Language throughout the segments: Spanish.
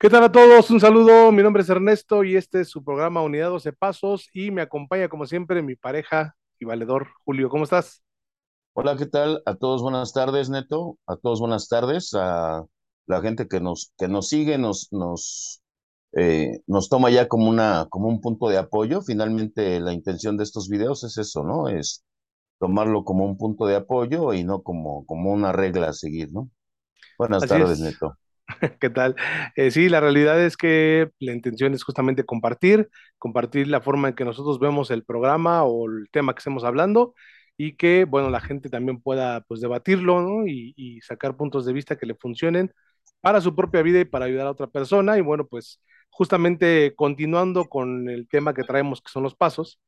¿Qué tal a todos? Un saludo, mi nombre es Ernesto y este es su programa Unidad 12 Pasos y me acompaña como siempre mi pareja y valedor Julio. ¿Cómo estás? Hola, ¿qué tal? A todos buenas tardes, Neto. A todos buenas tardes. A la gente que nos, que nos sigue, nos, nos, eh, nos toma ya como, una, como un punto de apoyo. Finalmente, la intención de estos videos es eso, ¿no? Es tomarlo como un punto de apoyo y no como, como una regla a seguir, ¿no? Buenas Así tardes, es. Neto. ¿Qué tal? Eh, sí, la realidad es que la intención es justamente compartir, compartir la forma en que nosotros vemos el programa o el tema que estemos hablando y que, bueno, la gente también pueda, pues, debatirlo, ¿no? Y, y sacar puntos de vista que le funcionen para su propia vida y para ayudar a otra persona. Y bueno, pues, justamente continuando con el tema que traemos, que son los pasos,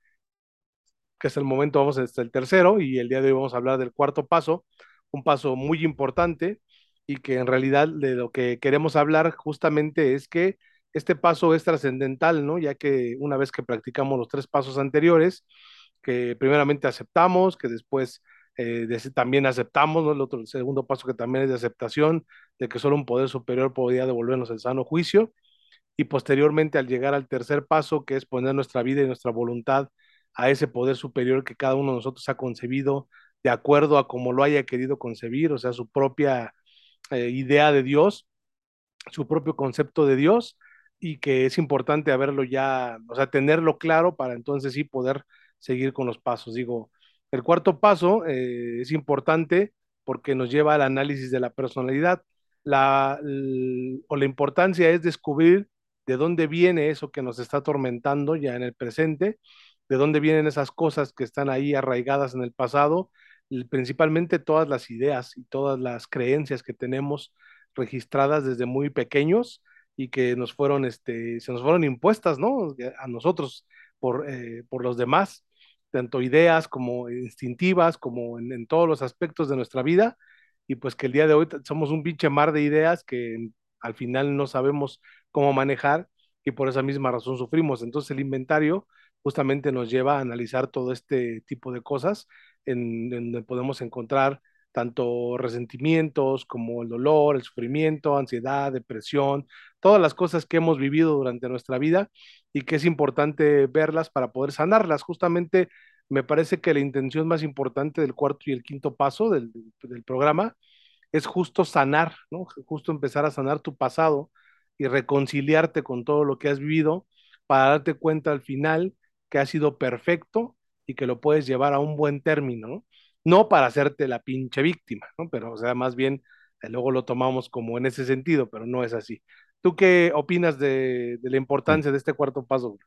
que es el momento, vamos hasta el tercero y el día de hoy vamos a hablar del cuarto paso, un paso muy importante y que en realidad de lo que queremos hablar justamente es que este paso es trascendental, ¿no? Ya que una vez que practicamos los tres pasos anteriores, que primeramente aceptamos, que después eh, también aceptamos, ¿no? El otro, segundo paso que también es de aceptación, de que solo un poder superior podría devolvernos el sano juicio, y posteriormente al llegar al tercer paso, que es poner nuestra vida y nuestra voluntad a ese poder superior que cada uno de nosotros ha concebido de acuerdo a como lo haya querido concebir, o sea, su propia eh, idea de Dios, su propio concepto de Dios, y que es importante haberlo ya, o sea, tenerlo claro para entonces sí poder seguir con los pasos. Digo, el cuarto paso eh, es importante porque nos lleva al análisis de la personalidad. La, o la importancia es descubrir de dónde viene eso que nos está atormentando ya en el presente, de dónde vienen esas cosas que están ahí arraigadas en el pasado, principalmente todas las ideas y todas las creencias que tenemos registradas desde muy pequeños y que nos fueron, este, se nos fueron impuestas, ¿no? A nosotros por, eh, por los demás, tanto ideas como instintivas, como en, en todos los aspectos de nuestra vida, y pues que el día de hoy somos un pinche mar de ideas que al final no sabemos cómo manejar y por esa misma razón sufrimos. Entonces el inventario justamente nos lleva a analizar todo este tipo de cosas en, donde podemos encontrar tanto resentimientos como el dolor, el sufrimiento, ansiedad, depresión, todas las cosas que hemos vivido durante nuestra vida y que es importante verlas para poder sanarlas. Justamente me parece que la intención más importante del cuarto y el quinto paso del, del programa es justo sanar, ¿no? Justo empezar a sanar tu pasado y reconciliarte con todo lo que has vivido para darte cuenta al final que ha sido perfecto y que lo puedes llevar a un buen término, ¿no? No para hacerte la pinche víctima, ¿no? Pero, o sea, más bien, eh, luego lo tomamos como en ese sentido, pero no es así. ¿Tú qué opinas de, de la importancia de este cuarto paso?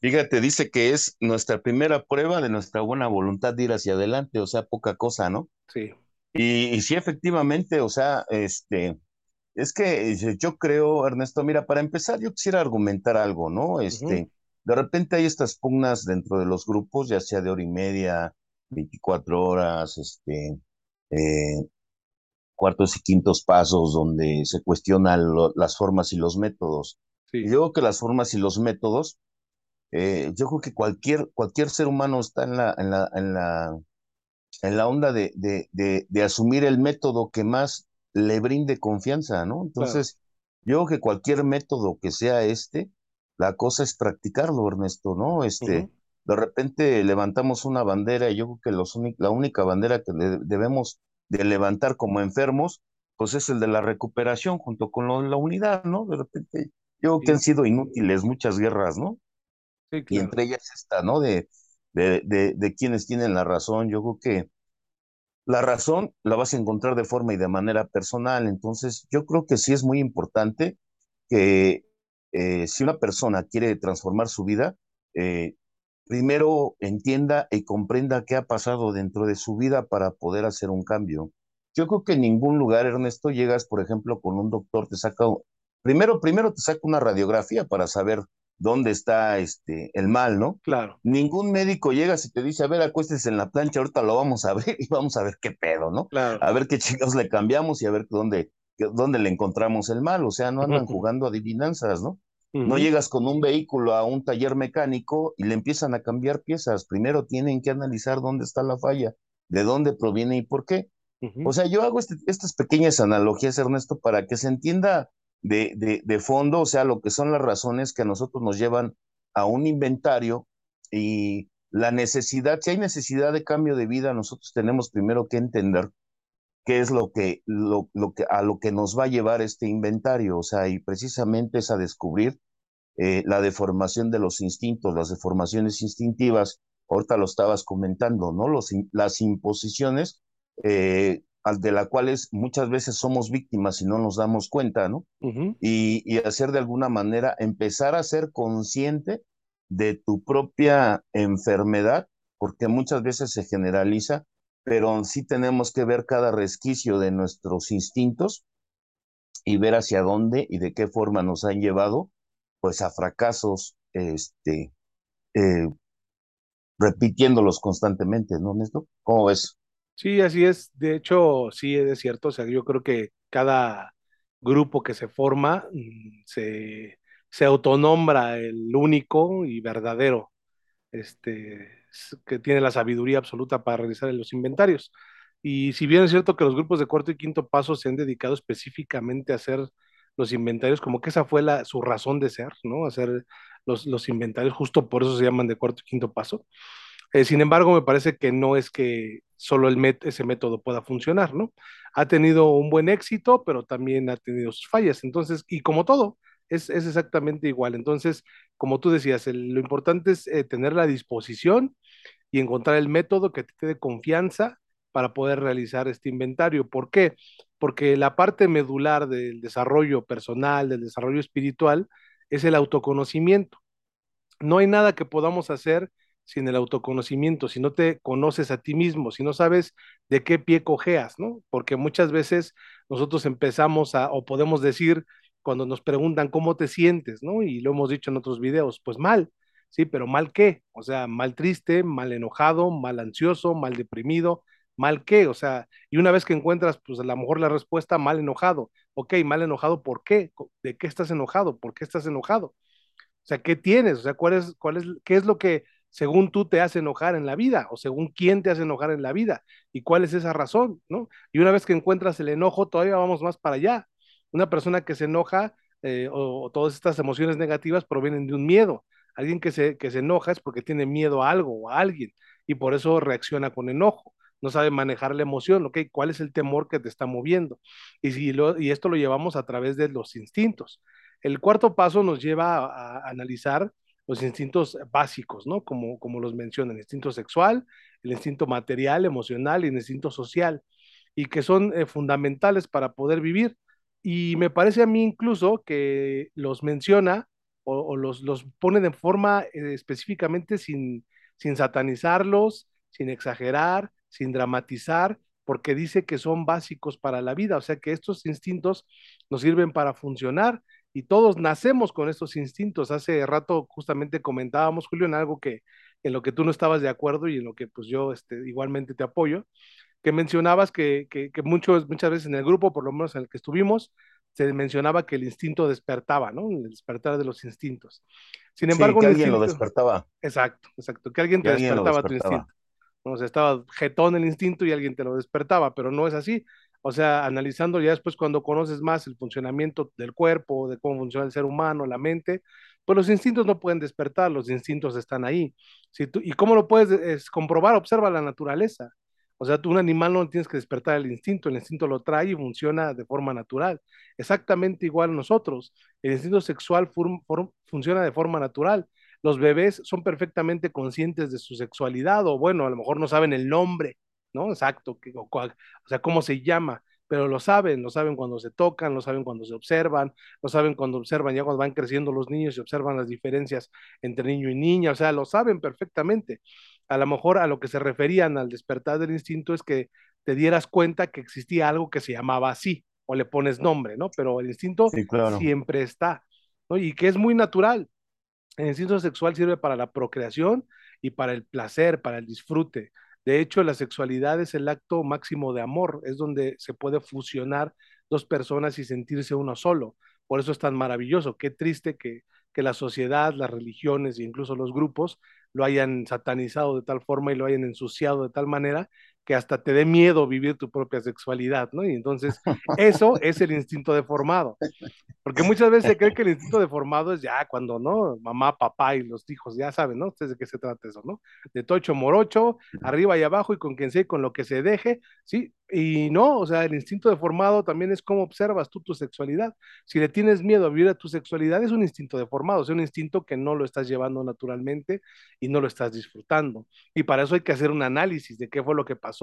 Fíjate, dice que es nuestra primera prueba de nuestra buena voluntad de ir hacia adelante, o sea, poca cosa, ¿no? Sí. Y, y sí, efectivamente, o sea, este, Es que eh, yo creo, Ernesto, mira, para empezar, yo quisiera argumentar algo, ¿no? Este, de repente hay estas pugnas dentro de los grupos, ya sea de hora y media, 24 horas, este, eh, cuartos y quintos pasos, donde se cuestionan lo- las formas y los métodos. Y yo creo que las formas y los métodos, eh, yo creo que cualquier, cualquier ser humano está en la, en la, en la, en la onda de, de, de, de asumir el método que más le brinde confianza, ¿no? claro. Entonces, yo creo que cualquier método que sea este, la cosa es practicarlo, Ernesto, ¿no? Este, de repente levantamos una bandera y yo creo que los la única bandera que debemos de levantar como enfermos, pues es el de la recuperación junto con lo de la unidad, ¿no? De repente, yo creo que han sido inútiles muchas guerras, ¿no? sí, Y entre ellas esta, ¿no? De, de, de, de quienes tienen la razón, yo creo que la razón la vas a encontrar de forma y de manera personal. Entonces, yo creo que sí es muy importante que eh, si una persona quiere transformar su vida, eh, primero entienda y comprenda qué ha pasado dentro de su vida para poder hacer un cambio. Yo creo que en ningún lugar, Ernesto, llegas, por ejemplo, con un doctor, te saca, primero, primero te saca una radiografía para saber dónde está este, el mal, ¿no? Claro, Ningún médico llega y te dice, a ver, acuéstese en la plancha, ahorita lo vamos a ver y vamos a ver qué pedo, ¿no? claro. A ver qué chingados le cambiamos y a ver dónde, dónde le encontramos el mal. O sea, no andan jugando adivinanzas, ¿no? No llegas con un vehículo a un taller mecánico y le empiezan a cambiar piezas. Primero tienen que analizar dónde está la falla, de dónde proviene y por qué. O sea, yo hago este- estas pequeñas analogías, Ernesto, para que se entienda de, de, de fondo, o sea, lo que son las razones que a nosotros nos llevan a un inventario y la necesidad, si hay necesidad de cambio de vida, nosotros tenemos primero que entender qué es lo que, lo, lo que, a lo que nos va a llevar este inventario, o sea, y precisamente es a descubrir eh, la deformación de los instintos, las deformaciones instintivas, ahorita lo estabas comentando, ¿no? Los, las imposiciones eh, de las cuales muchas veces somos víctimas y no nos damos cuenta, ¿no? Uh -huh. y, y, hacer de alguna manera, empezar a ser consciente de tu propia enfermedad, porque muchas veces se generaliza, pero sí tenemos que ver cada resquicio de nuestros instintos y ver hacia dónde y de qué forma nos han llevado pues a fracasos, este, eh, repitiéndolos constantemente, ¿no, Néstor? ¿Cómo ves? Sí, así es. De hecho, sí es cierto. O sea, yo creo que cada grupo que se forma mm, se, se autonombra el único y verdadero, este, que tiene la sabiduría absoluta para realizar los inventarios. Y si bien es cierto que los grupos de cuarto y quinto paso se han dedicado específicamente a hacer los inventarios, como que esa fue la, su razón de ser, ¿no? Hacer los, los inventarios, justo por eso se llaman de cuarto y quinto paso. Eh, sin embargo, me parece que no es que solo el ese método pueda funcionar, ¿no? Ha tenido un buen éxito, pero también ha tenido sus fallas. Entonces, y como todo, es, es exactamente igual. Entonces, como tú decías, el, lo importante es eh, tener la disposición y encontrar el método que te dé confianza para poder realizar este inventario. ¿Por qué? Porque la parte medular del desarrollo personal, del desarrollo espiritual, es el autoconocimiento. No hay nada que podamos hacer sin el autoconocimiento, si no te conoces a ti mismo, si no sabes de qué pie cojeas, ¿no? Porque muchas veces nosotros empezamos a, o podemos decir, cuando nos preguntan cómo te sientes, ¿no? Y lo hemos dicho en otros videos, pues mal, ¿sí? Pero mal qué? O sea, mal triste, mal enojado, mal ansioso, mal deprimido, mal qué? O sea, y una vez que encuentras, pues a lo mejor la respuesta, mal enojado. Ok, mal enojado, ¿por qué? ¿De qué estás enojado? ¿Por qué estás enojado? O sea, ¿qué tienes? O sea, ¿cuál es, cuál es, qué es lo que según tú te hace enojar en la vida o según quién te hace enojar en la vida y cuál es esa razón, ¿no? Y una vez que encuentras el enojo, todavía vamos más para allá. Una persona que se enoja eh, o, todas estas emociones negativas provienen de un miedo. Alguien que se, que se enoja es porque tiene miedo a algo o a alguien y por eso reacciona con enojo. No sabe manejar la emoción, ¿ok? ¿Cuál es el temor que te está moviendo? Y, si lo, y esto lo llevamos a través de los instintos. El cuarto paso nos lleva a, a analizar los instintos básicos, ¿no? Como, como los mencionan, el instinto sexual, el instinto material, emocional y el instinto social, y que son eh, fundamentales para poder vivir. Y me parece a mí incluso que los menciona o, o los, los, pone de forma eh, específicamente sin, sin satanizarlos, sin exagerar, sin dramatizar, porque dice que son básicos para la vida, o sea que estos instintos nos sirven para funcionar y todos nacemos con estos instintos. Hace rato justamente comentábamos, Julio, en algo que en lo que tú no estabas de acuerdo y en lo que pues yo este, igualmente te apoyo, que mencionabas que, que, que muchos, muchas veces en el grupo, por lo menos en el que estuvimos, se mencionaba que el instinto despertaba, ¿no? El despertar de los instintos. Sin embargo, sí, que alguien instinto... lo despertaba. Exacto, exacto, que alguien te alguien despertaba, despertaba, tu instinto. O sea, estaba jetón el instinto y alguien te lo despertaba, pero no es así. O sea, analizando ya después cuando conoces más el funcionamiento del cuerpo, de cómo funciona el ser humano, la mente, pues los instintos no pueden despertar, los instintos están ahí. Si tú, ¿Y cómo lo puedes es comprobar? Observa la naturaleza. O sea, tú un animal no tienes que despertar el instinto, el instinto lo trae y funciona de forma natural. Exactamente igual nosotros. El instinto sexual funciona de forma natural. Los bebés son perfectamente conscientes de su sexualidad o bueno, a lo mejor no saben el nombre, ¿no? Exacto, que, o, o sea, cómo se llama, pero lo saben, lo saben cuando se tocan, lo saben cuando se observan, lo saben cuando observan ya cuando van creciendo los niños y observan las diferencias entre niño y niña, o sea, lo saben perfectamente. A lo mejor a lo que se referían al despertar del instinto es que te dieras cuenta que existía algo que se llamaba así, o le pones nombre, ¿no? Pero el instinto sí, claro. siempre está, ¿no? Y que es muy natural. El instinto sexual sirve para la procreación y para el placer, para el disfrute. De hecho, la sexualidad es el acto máximo de amor, es donde se puede fusionar dos personas y sentirse uno solo. Por eso es tan maravilloso. Qué triste que, que la sociedad, las religiones e incluso los grupos lo hayan satanizado de tal forma y lo hayan ensuciado de tal manera que hasta te dé miedo vivir tu propia sexualidad, ¿no? Y entonces eso es el instinto deformado. Porque muchas veces se cree que el instinto deformado es ya cuando, ¿no? Mamá, papá y los hijos, ya saben, ¿no? Ustedes de qué se trata eso, ¿no? De tocho morocho, arriba y abajo y con quien sea y con lo que se deje, ¿sí? Y no, o sea, el instinto deformado también es cómo observas tú tu sexualidad. Si le tienes miedo a vivir a tu sexualidad, es un instinto deformado, es un instinto que no lo estás llevando naturalmente y no lo estás disfrutando. Y para eso hay que hacer un análisis de qué fue lo que pasó,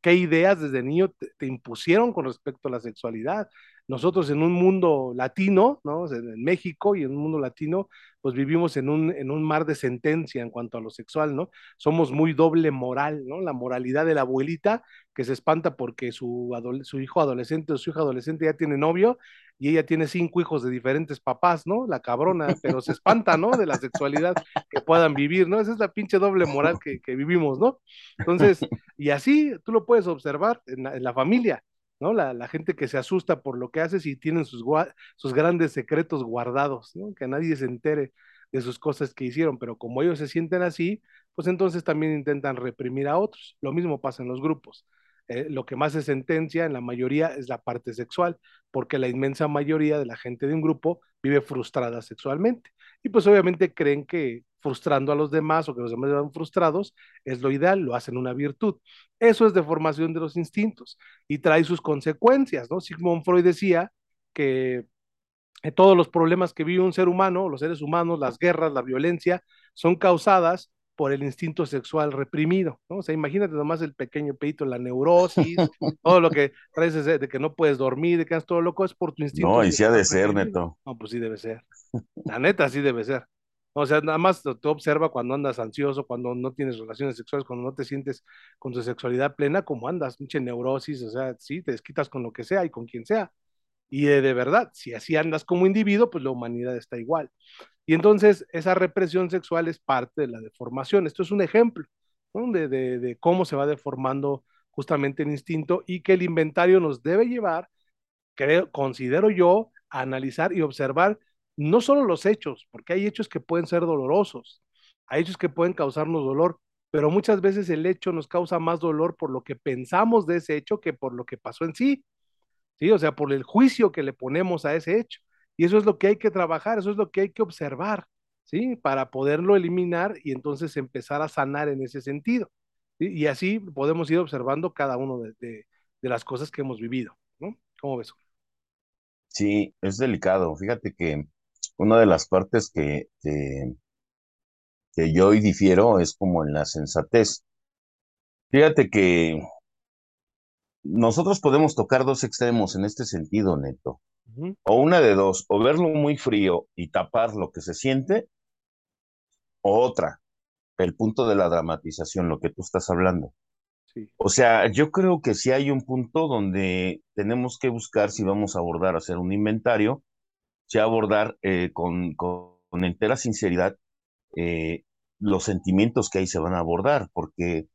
qué ideas desde niño te, impusieron con respecto a la sexualidad, nosotros en un mundo latino, ¿no? En México y en un mundo latino, pues vivimos en un, en un mar de sentencia en cuanto a lo sexual, ¿no? Somos muy doble moral, ¿no? La moralidad de la abuelita que se espanta porque su, hijo adolescente o su hija adolescente ya tiene novio y ella tiene cinco hijos de diferentes papás, ¿no? La cabrona, pero se espanta, ¿no? De la sexualidad que puedan vivir, ¿no? Esa es la pinche doble moral que, que vivimos, ¿no? Entonces, y así tú lo puedes observar en la, en la familia ¿no? La, la, gente que se asusta por lo que haces y tienen sus, grandes secretos guardados. Que nadie se entere de sus cosas que hicieron, pero como ellos se sienten así, pues entonces también intentan reprimir a otros. Lo mismo pasa en los grupos. Eh, lo que más se sentencia en la mayoría es la parte sexual, porque la inmensa mayoría de la gente de un grupo vive frustrada sexualmente. Y pues obviamente creen que frustrando a los demás o que los demás están frustrados es lo ideal, lo hacen una virtud. Eso es deformación de los instintos y trae sus consecuencias, ¿no? Sigmund Freud decía que todos los problemas que vive un ser humano, los seres humanos, las guerras, la violencia, son causadas por el instinto sexual reprimido, ¿no? O sea, imagínate nomás el pequeño peito, la neurosis, todo lo que traes de que no puedes dormir, de que estás todo loco, es por tu instinto. No, y sí ha de ser, neto. No, pues sí debe ser. La neta sí debe ser. O sea, nada más tú observa cuando andas ansioso, cuando no tienes relaciones sexuales, cuando no te sientes con tu sexualidad plena, como andas, mucha neurosis, o sea, sí, te desquitas con lo que sea y con quien sea. Y de, de verdad, si así andas como individuo, pues la humanidad está igual. Y entonces esa represión sexual es parte de la deformación. Esto es un ejemplo de, cómo se va deformando justamente el instinto y que el inventario nos debe llevar, creo, considero yo, a analizar y observar no solo los hechos, porque hay hechos que pueden ser dolorosos, hay hechos que pueden causarnos dolor, pero muchas veces el hecho nos causa más dolor por lo que pensamos de ese hecho que por lo que pasó en sí. ¿Sí? O sea, por el juicio que le ponemos a ese hecho. Y eso es lo que hay que trabajar, eso es lo que hay que observar, ¿sí? Para poderlo eliminar y entonces empezar a sanar en ese sentido. Y así podemos ir observando cada uno de, de, de, las cosas que hemos vivido, ¿no? ¿Cómo ves? Sí, es delicado. Fíjate que una de las partes que, que, que yo hoy difiero es como en la sensatez. Fíjate que nosotros podemos tocar dos extremos en este sentido, Neto. Uh -huh. O una de dos, o verlo muy frío y tapar lo que se siente, o otra, el punto de la dramatización, lo que tú estás hablando. Sí. O sea, yo creo que si hay un punto donde tenemos que buscar si vamos a abordar, hacer un inventario, si abordar eh, con, con, con, entera sinceridad eh, los sentimientos que ahí se van a abordar, porque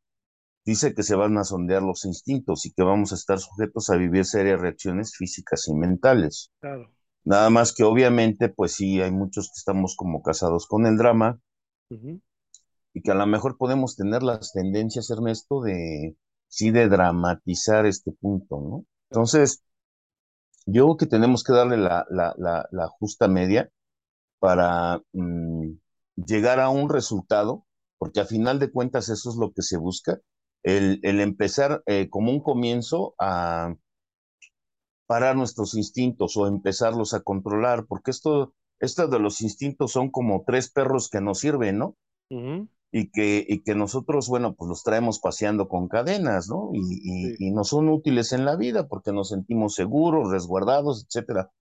dice que se van a sondear los instintos y que vamos a estar sujetos a vivir serias reacciones físicas y mentales. Claro. Nada más que obviamente, pues sí, hay muchos que estamos como casados con el drama uh -huh. y que a lo mejor podemos tener las tendencias, Ernesto, de sí, de dramatizar este punto, ¿no? Entonces, yo creo que tenemos que darle la, la, la, la justa media para mmm, llegar a un resultado, porque a final de cuentas eso es lo que se busca, el, el empezar eh, como un comienzo a parar nuestros instintos o empezarlos a controlar, porque esto, esto de los instintos son como tres perros que nos sirven, ¿no? Uh -huh. y, que, y que nosotros, bueno, pues los traemos paseando con cadenas, ¿no? Y, y, sí. y nos son útiles en la vida porque nos sentimos seguros, resguardados, etcétera.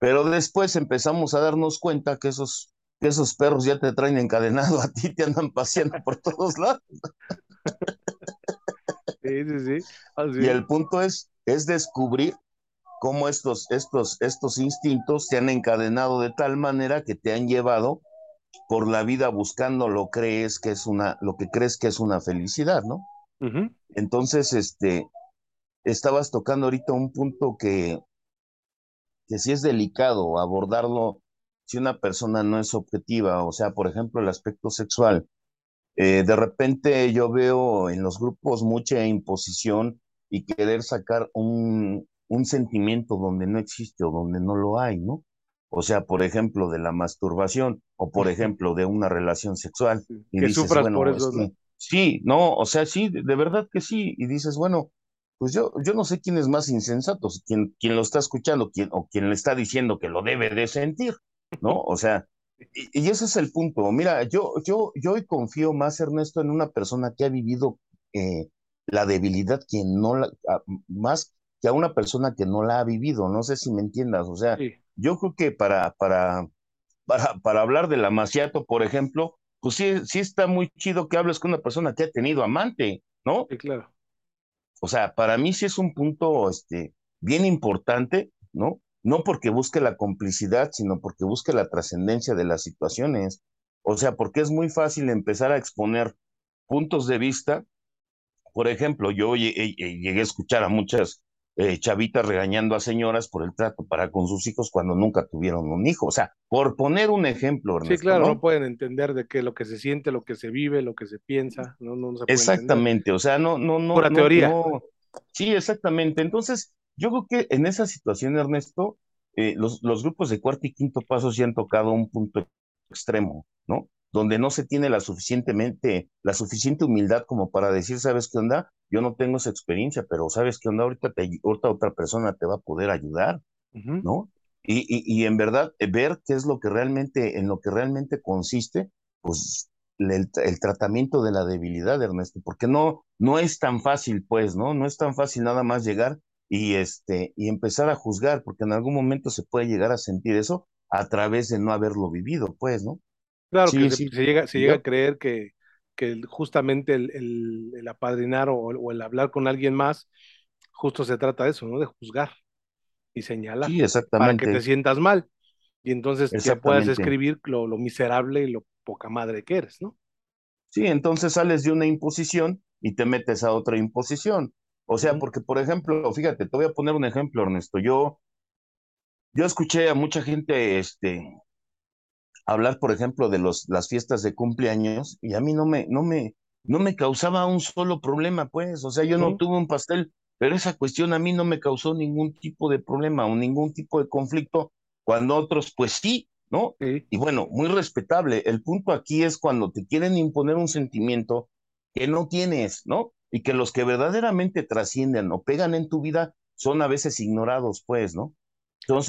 Pero después empezamos a darnos cuenta que esos, que esos perros ya te traen encadenado a ti, te andan paseando por todos lados. Sí, sí, sí. Así. Y el punto es, es descubrir cómo estos, estos, estos instintos te han encadenado de tal manera que te han llevado por la vida buscando lo crees que es una, lo que crees que es una felicidad, ¿no? Uh -huh. Entonces, este, estabas tocando ahorita un punto que, que sí es delicado abordarlo si una persona no es objetiva, o sea, por ejemplo, el aspecto sexual Eh, de repente yo veo en los grupos mucha imposición y querer sacar un, un sentimiento donde no existe o donde no lo hay, ¿no? O sea, por ejemplo, de la masturbación o por ejemplo de una relación sexual y Que dices, sufras por bueno, es eso, ¿no? que sí, no, o sea, sí, de de verdad que sí, y dices, bueno, pues yo, yo no sé quién es más insensato, si quién, quién lo está escuchando o quién le está diciendo que lo debe de sentir, ¿no? O sea, y, y ese es el punto. Mira, yo, yo, yo hoy confío más, Ernesto, en una persona que ha vivido eh, la debilidad, quien no la, a- más que a una persona que no la ha vivido. No sé si me entiendas. O sea, Sí, yo creo que para, para, para, para hablar del amaciato, por ejemplo, pues sí, sí está muy chido que hables con una persona que ha tenido amante, ¿no? sí, claro. O sea, para mí sí es un punto este, bien importante, ¿no? No porque busque la complicidad, sino porque busque la trascendencia de las situaciones. O sea, porque es muy fácil empezar a exponer puntos de vista. Por ejemplo, yo lle- llegué a escuchar a muchas eh, chavitas regañando a señoras por el trato para con sus hijos cuando nunca tuvieron un hijo. O sea, por poner un ejemplo, Sí, claro, no ¿no? pueden entender de qué lo que se siente, lo que se vive, lo que se piensa, no, no se. Exactamente, o sea, no, no, no, Pura teoría. no, sí, exactamente. Entonces, yo creo que en esa situación, Ernesto, eh, los, los grupos de cuarto y quinto paso sí han tocado un punto extremo, ¿no? Donde no se tiene la suficientemente, la suficiente humildad como para decir, ¿sabes qué onda? Yo no tengo esa experiencia, pero ¿sabes qué onda? Ahorita, te, ahorita otra persona te va a poder ayudar. ¿no? Y, y, y en verdad, eh, ver qué es lo que realmente, en lo que realmente consiste, pues el, el tratamiento de la debilidad, Ernesto, porque no, no es tan fácil, pues, ¿no? No es tan fácil nada más llegar y, este, y empezar a juzgar, porque en algún momento se puede llegar a sentir eso a través de no haberlo vivido, pues, ¿no? Claro que Sí, se, llega, se llega a creer que, que justamente el, el- el apadrinar o, o el hablar con alguien más, justo se trata de eso, ¿no? De juzgar y señalar sí, para que te exactamente, sientas mal y entonces ya puedas exactamente. escribir lo, lo miserable y lo poca madre que eres, ¿no? Sí, entonces sales de una imposición y te metes a otra imposición. O sea, porque, por ejemplo, fíjate, te voy a poner un ejemplo, Ernesto. Yo, yo escuché a mucha gente, este, hablar, por ejemplo, de los, las fiestas de cumpleaños y a mí no me, no me, no me causaba un solo problema, pues. O sea, yo no tuve un pastel, pero esa cuestión a mí no me causó ningún tipo de problema o ningún tipo de conflicto, cuando otros, pues sí, ¿no? sí. Y bueno, muy respetable. El punto aquí es cuando te quieren imponer un sentimiento que no tienes, ¿no? Y que los que verdaderamente trascienden o pegan en tu vida son a veces ignorados, pues, ¿no?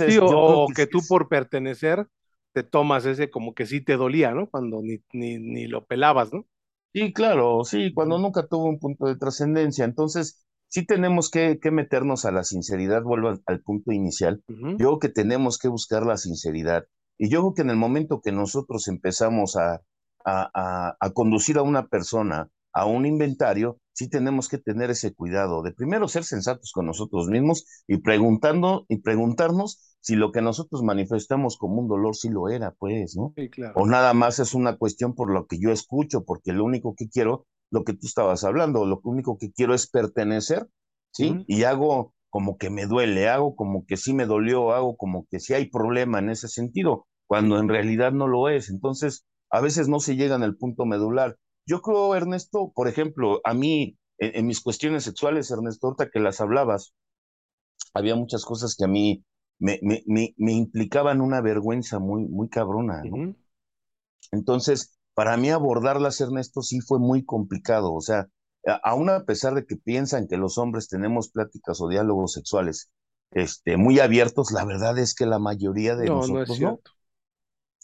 Sí, Entonces, o, yo que tú por pertenecer te tomas ese como que sí te dolía, ¿no? Cuando ni, ni, ni lo pelabas, ¿no? Sí, claro, sí, cuando nunca tuvo un punto de trascendencia. Entonces, sí tenemos que, que meternos a la sinceridad, vuelvo al, al punto inicial. Yo creo que tenemos que buscar la sinceridad. Y yo creo que en el momento que nosotros empezamos a, a, a, a conducir a una persona a un inventario, sí tenemos que tener ese cuidado de primero ser sensatos con nosotros mismos y preguntando y preguntarnos si lo que nosotros manifestamos como un dolor sí lo era, pues, ¿no? Sí, claro. o nada más es una cuestión por lo que yo escucho, porque lo único que quiero, lo que tú estabas hablando, lo único que quiero es pertenecer, ¿sí? Y hago como que me duele, hago como que sí me dolió, hago como que sí hay problema en ese sentido, cuando en realidad no lo es. Entonces, a veces no se llega al punto medular. Yo creo, Ernesto, por ejemplo, a mí, en, en mis cuestiones sexuales, Ernesto, ahorita que las hablabas, había muchas cosas que a mí me, me, me, me implicaban una vergüenza muy, muy cabrona, ¿no? Entonces, para mí abordarlas, Ernesto, sí fue muy complicado. O sea, aún a pesar de que piensan que los hombres tenemos pláticas o diálogos sexuales, este, muy abiertos, la verdad es que la mayoría de No, no es nosotros no. cierto.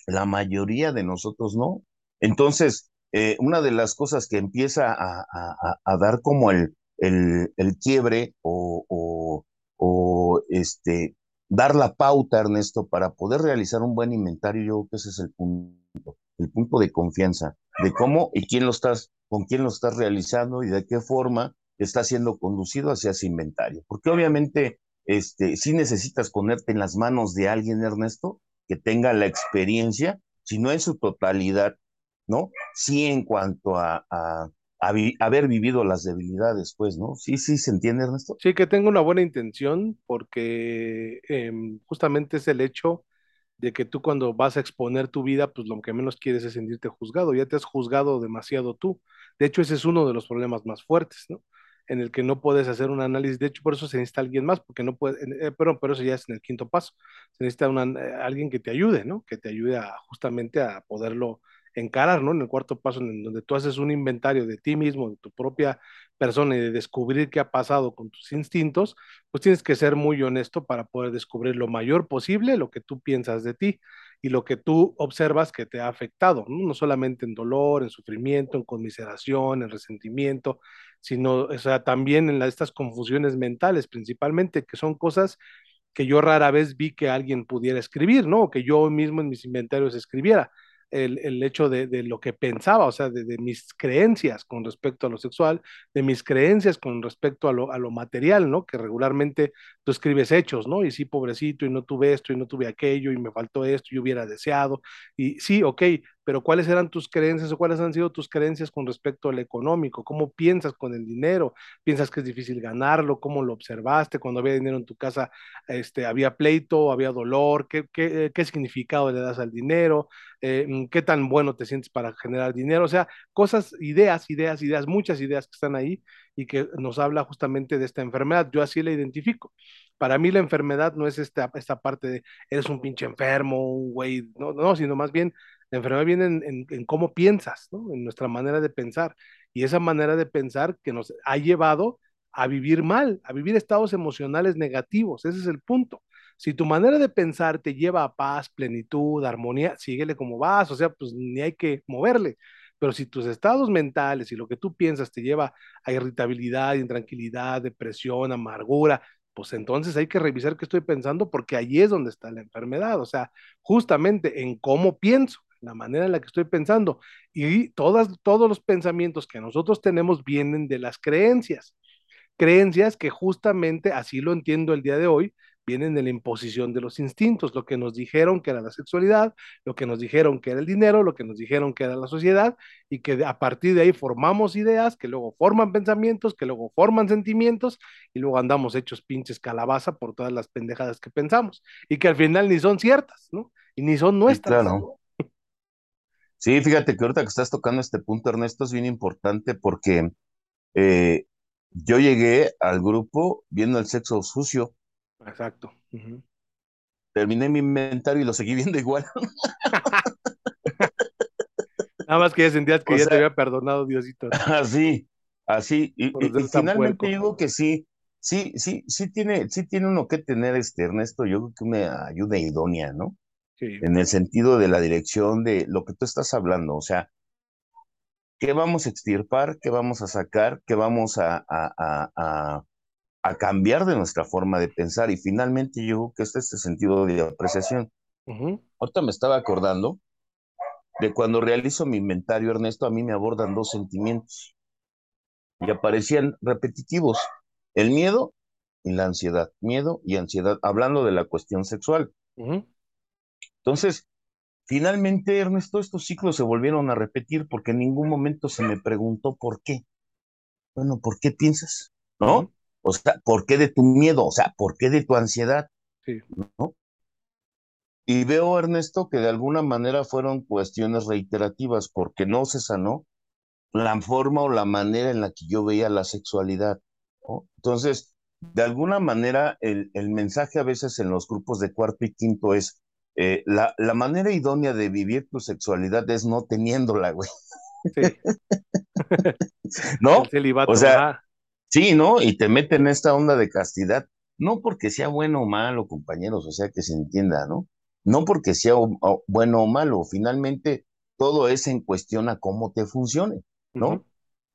La mayoría de nosotros no. Entonces, eh, una de las cosas que empieza a, a- a- dar como el, el, el quiebre o, o, o, este, dar la pauta, Ernesto, para poder realizar un buen inventario, yo creo que ese es el punto, el punto de confianza, de cómo y quién lo estás, con quién lo estás realizando y de qué forma está siendo conducido hacia ese inventario. Porque obviamente, este, sí necesitas ponerte en las manos de alguien, Ernesto, que tenga la experiencia, si no en su totalidad, ¿no? Sí en cuanto a, a, haber vivido las debilidades, pues, ¿no? Sí, sí, ¿se entiende, Ernesto? Sí, que tengo una buena intención porque em, justamente es el hecho de que tú cuando vas a exponer tu vida, pues lo que menos quieres es sentirte juzgado, ya te has juzgado demasiado tú. De hecho, ese es uno de los problemas más fuertes, ¿no? En el que no puedes hacer un análisis, de hecho, por eso se necesita alguien más, porque no puede, eh, pero, pero eso ya es en el quinto paso, se necesita eh, alguien que te ayude, ¿no? Que te ayude a, justamente a poderlo encarar, ¿no? En el cuarto paso, en donde tú haces un inventario de ti mismo, de tu propia persona y de descubrir qué ha pasado con tus instintos, pues tienes que ser muy honesto para poder descubrir lo mayor posible lo que tú piensas de ti y lo que tú observas que te ha afectado, no, no solamente en dolor, en sufrimiento, en conmiseración, en resentimiento, sino, o sea, también en estas confusiones mentales principalmente, que son cosas que yo rara vez vi que alguien pudiera escribir, ¿no? O que yo mismo en mis inventarios escribiera el, el hecho de, de, lo que pensaba, o sea, de, de, mis creencias con respecto a lo sexual, de mis creencias con respecto a lo, a lo material, ¿no? Que regularmente tú escribes hechos, ¿no? Y sí, pobrecito, y no tuve esto, y no tuve aquello, y me faltó esto, y hubiera deseado, y sí, ok, pero ¿cuáles eran tus creencias o cuáles han sido tus creencias con respecto al económico? ¿Cómo piensas con el dinero? ¿Piensas que es difícil ganarlo? ¿Cómo lo observaste? Cuando había dinero en tu casa, este, ¿había pleito? ¿Había dolor? ¿Qué, qué, qué significado le das al dinero? Eh, ¿Qué tan bueno te sientes para generar dinero? O sea, cosas, ideas, ideas, ideas, muchas ideas que están ahí y que nos habla justamente de esta enfermedad. Yo así la identifico. Para mí la enfermedad no es esta, esta parte de eres un pinche enfermo, un güey, no, no, sino más bien la enfermedad viene en, cómo piensas, ¿no? En nuestra manera de pensar. Y esa manera de pensar que nos ha llevado a vivir mal, a vivir estados emocionales negativos. Ese es el punto. Si tu manera de pensar te lleva a paz, plenitud, armonía, síguele como vas, o sea, pues ni hay que moverle. Pero si tus estados mentales y lo que tú piensas te lleva a irritabilidad, intranquilidad, depresión, amargura, pues entonces hay que revisar qué estoy pensando porque ahí es donde está la enfermedad, o sea, justamente en cómo pienso la manera en la que estoy pensando. Y todas, todos los pensamientos que nosotros tenemos vienen de las creencias. Creencias que justamente, así lo entiendo el día de hoy, vienen de la imposición de los instintos, lo que nos dijeron que era la sexualidad, lo que nos dijeron que era el dinero, lo que nos dijeron que era la sociedad, y que a partir de ahí formamos ideas, que luego forman pensamientos, que luego forman sentimientos, y luego andamos hechos pinches calabaza por todas las pendejadas que pensamos, y que al final ni son ciertas, ¿no? Y ni son nuestras. Claro. Sí, fíjate que ahorita que estás tocando este punto, Ernesto, es bien importante porque eh, yo llegué al grupo viendo el sexo sucio. Exacto. Uh -huh. Terminé mi inventario y lo seguí viendo igual. Nada más que ya sentías que o ya sea, te había perdonado Diosito. Así, así. Y, y, y finalmente digo que sí, sí, sí, sí tiene, sí tiene uno que tener, este Ernesto, yo creo que una ayuda idónea, ¿no? Sí. En el sentido de la dirección de lo que tú estás hablando, o sea, ¿qué vamos a extirpar? ¿Qué vamos a sacar? ¿Qué vamos a, a, a, a cambiar de nuestra forma de pensar? Y finalmente yo creo que este es este sentido de apreciación. Uh -huh. Ahorita me estaba acordando de cuando realizo mi inventario, Ernesto, a mí me abordan dos sentimientos y aparecían repetitivos, el miedo y la ansiedad, miedo y ansiedad, hablando de la cuestión sexual. Uh -huh. Entonces, finalmente, Ernesto, estos ciclos se volvieron a repetir porque en ningún momento se me preguntó por qué. Bueno, ¿por qué piensas? ¿No? O sea, ¿por qué de tu miedo? O sea, ¿por qué de tu ansiedad? Sí. ¿No? Y veo, Ernesto, que de alguna manera fueron cuestiones reiterativas porque no se sanó la forma o la manera en la que yo veía la sexualidad. ¿no? Entonces, de alguna manera, el, el mensaje a veces en los grupos de cuarto y quinto es, eh, la, la, manera idónea de vivir tu sexualidad es no teniéndola, güey. Sí. ¿No? Celibato, o sea, ah. sí, ¿no? Y te meten en esta onda de castidad, no porque sea bueno o malo, compañeros, o sea, que se entienda, ¿no? No porque sea o, o, bueno o malo, finalmente todo es en cuestión a cómo te funcione, ¿no? Uh -huh.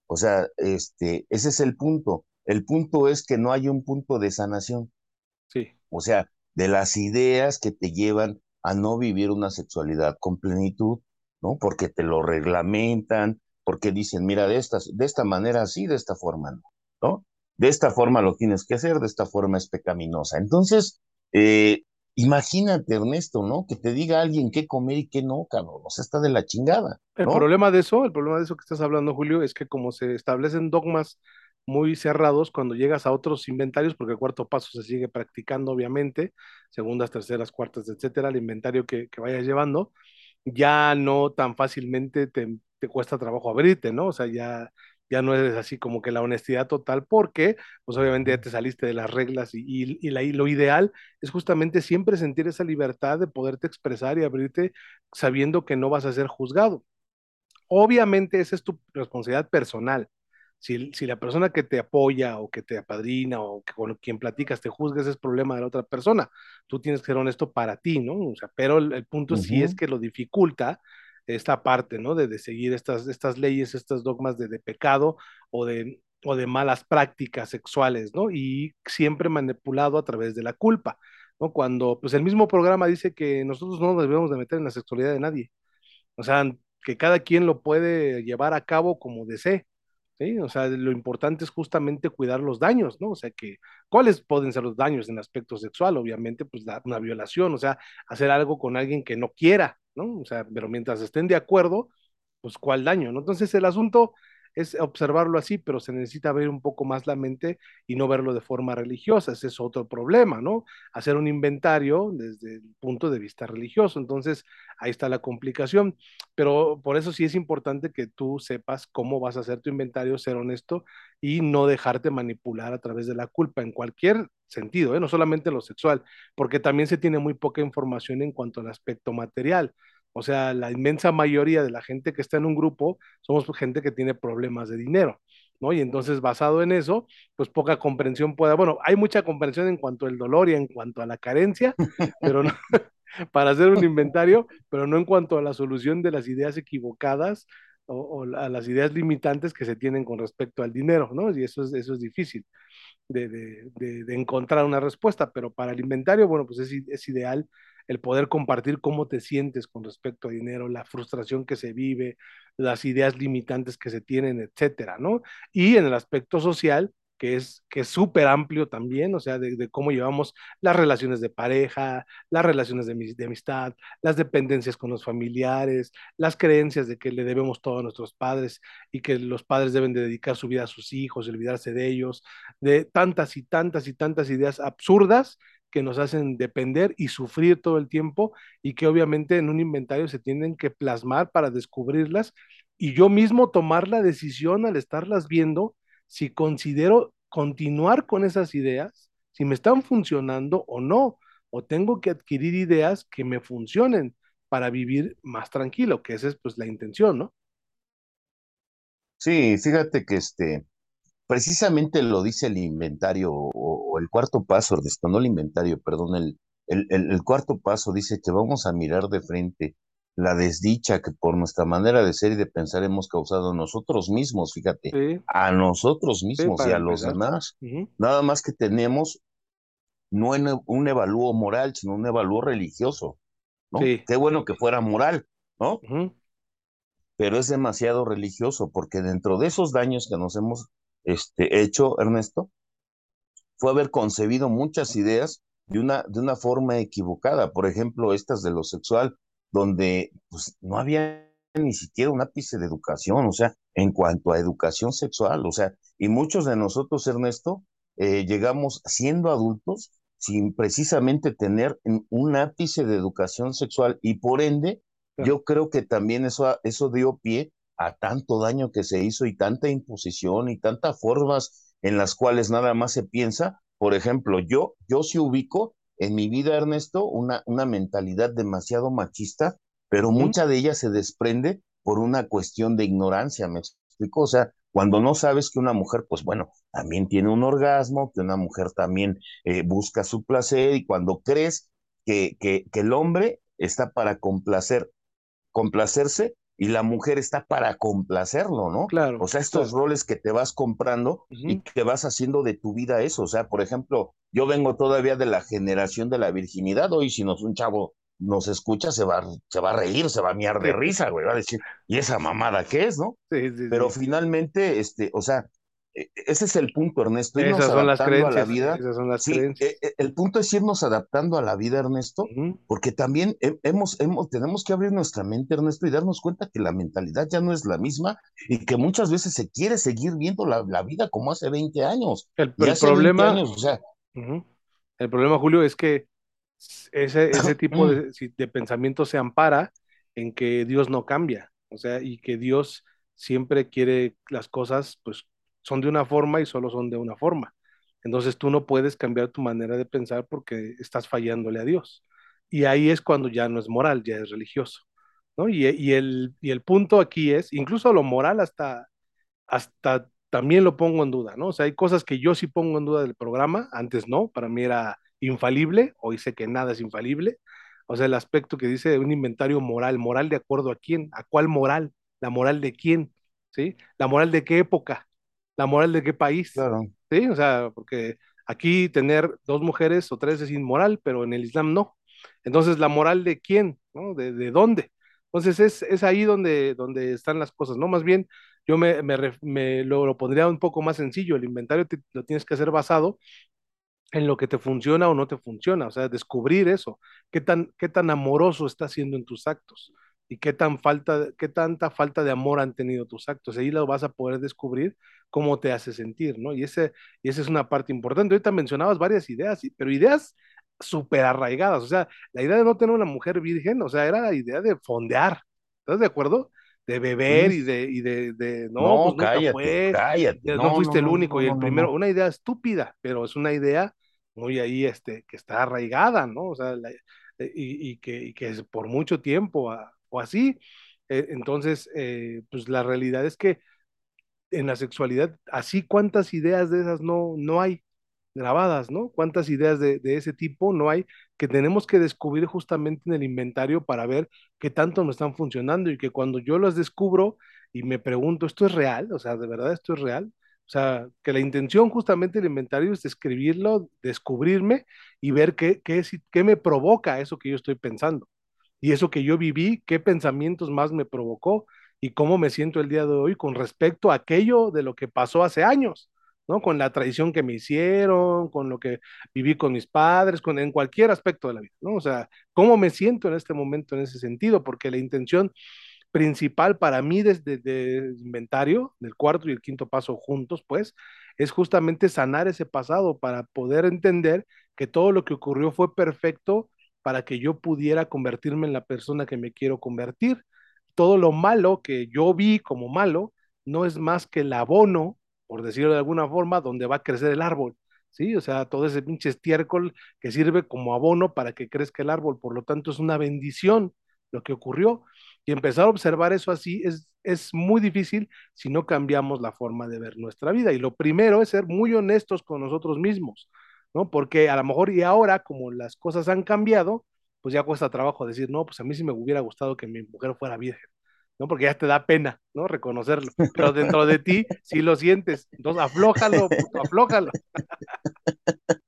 O sea, este, ese es el punto. El punto es que no hay un punto de sanación. Sí. O sea, de las ideas que te llevan a no vivir una sexualidad con plenitud, ¿no? Porque te lo reglamentan, porque dicen, mira, de, estas, de esta manera sí, de esta forma no, ¿no? De esta forma lo tienes que hacer, de esta forma es pecaminosa. Entonces, eh, imagínate, Ernesto, ¿no? Que te diga alguien qué comer y qué no, cabrón, o sea, está de la chingada. ¿no? El problema de eso, el problema de eso que estás hablando, Julio, es que como se establecen dogmas muy cerrados cuando llegas a otros inventarios, porque el cuarto paso se sigue practicando, obviamente, segundas, terceras, cuartas, etcétera, el inventario que, que vayas llevando, ya no tan fácilmente te, te cuesta trabajo abrirte, ¿no? O sea, ya, ya no eres así como que la honestidad total, porque pues obviamente ya te saliste de las reglas y, y, y, la, y, lo ideal es justamente siempre sentir esa libertad de poderte expresar y abrirte sabiendo que no vas a ser juzgado. Obviamente esa es tu responsabilidad personal. Si, si, la persona que te apoya o que te apadrina o que con quien platicas te juzga, ese es problema de la otra persona. Tú tienes que ser honesto para ti, ¿no? O sea, pero el, el punto uh -huh. sí es que lo dificulta esta parte, ¿no? De, de seguir estas, estas leyes, estos dogmas de, de pecado o de, o de malas prácticas sexuales, ¿no? Y siempre manipulado a través de la culpa, ¿no? Cuando, pues el mismo programa dice que nosotros no nos debemos de meter en la sexualidad de nadie. O sea, que cada quien lo puede llevar a cabo como desee. ¿Sí? O sea, lo importante es justamente cuidar los daños, ¿no? O sea, que, ¿cuáles pueden ser los daños en aspecto sexual? Obviamente, pues dar una violación, o sea, hacer algo con alguien que no quiera, ¿no? O sea, pero mientras estén de acuerdo, pues cuál daño, ¿no? Entonces el asunto es observarlo así, pero se necesita ver un poco más la mente y no verlo de forma religiosa, ese es otro problema, ¿no? Hacer un inventario desde el punto de vista religioso, entonces ahí está la complicación, pero por eso sí es importante que tú sepas cómo vas a hacer tu inventario, ser honesto y no dejarte manipular a través de la culpa en cualquier sentido, ¿eh? no solamente lo sexual, porque también se tiene muy poca información en cuanto al aspecto material. O sea, la inmensa mayoría de la gente que está en un grupo somos gente que tiene problemas de dinero, ¿no? Y entonces, basado en eso, pues poca comprensión pueda, bueno, hay mucha comprensión en cuanto al dolor y en cuanto a la carencia, pero no, para hacer un inventario, pero no en cuanto a la solución de las ideas equivocadas o, o a las ideas limitantes que se tienen con respecto al dinero, ¿no? Y eso es, eso es difícil. De, de, de, de, encontrar una respuesta, pero para el inventario, bueno, pues es, es ideal el poder compartir cómo te sientes con respecto a dinero, la frustración que se vive, las ideas limitantes que se tienen, etcétera, ¿no? Y en el aspecto social, que es que es súper amplio también, o sea, de, cómo llevamos las relaciones de pareja, las relaciones de, amistad, las dependencias con los familiares, las creencias de que le debemos todo a nuestros padres y que los padres deben de dedicar su vida a sus hijos y olvidarse de ellos, de tantas y tantas y tantas ideas absurdas que nos hacen depender y sufrir todo el tiempo y que obviamente en un inventario se tienen que plasmar para descubrirlas y yo mismo tomar la decisión al estarlas viendo si considero continuar con esas ideas, si me están funcionando o no, o tengo que adquirir ideas que me funcionen para vivir más tranquilo, que esa es pues la intención, ¿no? Sí, fíjate que este, precisamente lo dice el inventario o, o el cuarto paso, no el inventario, perdón, el, el, el, el, cuarto paso dice que vamos a mirar de frente la desdicha que por nuestra manera de ser y de pensar hemos causado nosotros mismos, fíjate, sí. a nosotros mismos sí, y a los demás. Uh -huh. Nada más que tenemos no en un evalúo moral, sino un evalúo religioso. ¿no? Sí. Qué bueno que fuera moral, ¿no? Uh -huh. Pero es demasiado religioso, porque dentro de esos daños que nos hemos este, hecho, Ernesto, fue haber concebido muchas ideas de una, de una forma equivocada. Por ejemplo, estas de lo sexual, donde pues, no había ni siquiera un ápice de educación, o sea, en cuanto a educación sexual, o sea, y muchos de nosotros, Ernesto, eh, llegamos siendo adultos sin precisamente tener un ápice de educación sexual y por ende, claro. yo creo que también eso, eso dio pie a tanto daño que se hizo y tanta imposición y tantas formas en las cuales nada más se piensa. Por ejemplo, yo, yo sí ubico en mi vida, Ernesto, una, una mentalidad demasiado machista, pero mucha de ella se desprende por una cuestión de ignorancia, ¿me explico? O sea, cuando no sabes que una mujer, pues bueno, también tiene un orgasmo, que una mujer también eh, busca su placer, y cuando crees que, que, que el hombre está para complacer, complacerse, y la mujer está para complacerlo, ¿no? Claro. O sea, estos claro. roles que te vas comprando uh -huh. y que vas haciendo de tu vida eso. O sea, por ejemplo, yo vengo todavía de la generación de la virginidad. Hoy, si nos un chavo nos escucha, se va, se va a reír, se va a miar de risa, güey. Va a decir, ¿y esa mamada qué es, no? Sí, sí, Pero sí. finalmente, este, o sea, ese es el punto, Ernesto, irnos Esas son las adaptando a la creencias, vida. esas son las Sí, creencias. e- e- el punto es irnos adaptando a la vida, Ernesto, porque también he- hemos, hemos, tenemos que abrir nuestra mente, Ernesto, y darnos cuenta que la mentalidad ya no es la misma y que muchas veces se quiere seguir viendo la, la vida como hace 20 años. El, Y el hace 20 problema, años, o sea. El problema, Julio, es que ese, ese tipo de, si- de pensamiento se ampara en que Dios no cambia, o sea, y que Dios siempre quiere las cosas, pues son de una forma y solo son de una forma. Entonces tú no puedes cambiar tu manera de pensar porque estás fallándole a Dios. Y ahí es cuando ya no es moral, ya es religioso, ¿no? Y, el, y el punto aquí es, incluso lo moral hasta hasta también lo pongo en duda, ¿no? O sea, hay cosas que yo sí pongo en duda del programa, antes no, para mí era infalible, hoy sé que nada es infalible. O sea, el aspecto que dice un inventario moral, moral de acuerdo a quién, a cuál moral, la moral de quién, ¿sí? La moral de qué época, la moral de qué país, claro, ¿sí? O sea, porque aquí tener dos mujeres o tres es inmoral, pero en el Islam no. Entonces, la moral de quién, ¿no? ¿De, de dónde? Entonces, es, es ahí donde, donde están las cosas, ¿no? Más bien, yo me, me, lo, lo pondría un poco más sencillo. El inventario te- lo tienes que hacer basado en lo que te funciona o no te funciona, o sea, descubrir eso, qué tan, qué tan amoroso estás siendo en tus actos y qué tan falta, qué tanta falta de amor han tenido tus actos. Ahí lo vas a poder descubrir cómo te hace sentir, ¿no? Y ese, y esa es una parte importante. Ahorita mencionabas varias ideas, pero ideas súper arraigadas, o sea, la idea de no tener una mujer virgen, o sea, era la idea de fondear, ¿estás de acuerdo? De beber y de, y de, de, no, pues no, nunca cállate, fue, cállate, no no, no, fuiste el no, único no, y el primero, una idea estúpida, pero es una idea muy ahí, este, que está arraigada, ¿no? O sea, la- eh, y, y que, y que por mucho tiempo a- o así. Eh, entonces, eh, pues la realidad es que en la sexualidad, así cuántas ideas de esas no, no hay grabadas, ¿no? ¿Cuántas ideas de, de ese tipo no hay que tenemos que descubrir justamente en el inventario para ver qué tanto nos están funcionando y que cuando yo las descubro y me pregunto, ¿esto es real? O sea, ¿de verdad esto es real? O sea, que la intención justamente del inventario es describirlo, descubrirme y ver qué, qué, qué me provoca eso que yo estoy pensando. Y eso que yo viví, qué pensamientos más me provocó y cómo me siento el día de hoy con respecto a aquello de lo que pasó hace años, ¿no? Con la traición que me hicieron, con lo que viví con mis padres, con, en cualquier aspecto de la vida, ¿no? O sea, cómo me siento en este momento en ese sentido, porque la intención principal para mí desde el inventario, del cuarto y el quinto paso juntos, pues, es justamente sanar ese pasado para poder entender que todo lo que ocurrió fue perfecto para que yo pudiera convertirme en la persona que me quiero convertir. Todo lo malo que yo vi como malo no es más que el abono, por decirlo de alguna forma, donde va a crecer el árbol. ¿Sí? O sea, todo ese pinche estiércol que sirve como abono para que crezca el árbol. Por lo tanto, es una bendición lo que ocurrió. Y empezar a observar eso así es, es muy difícil si no cambiamos la forma de ver nuestra vida. Y lo primero es ser muy honestos con nosotros mismos, ¿no? Porque a lo mejor y ahora, como las cosas han cambiado, pues ya cuesta trabajo decir, no, pues a mí sí me hubiera gustado que mi mujer fuera virgen, ¿no? Porque ya te da pena, ¿no? Reconocerlo. Pero dentro de ti sí lo sientes. Entonces, aflójalo, puto, aflójalo.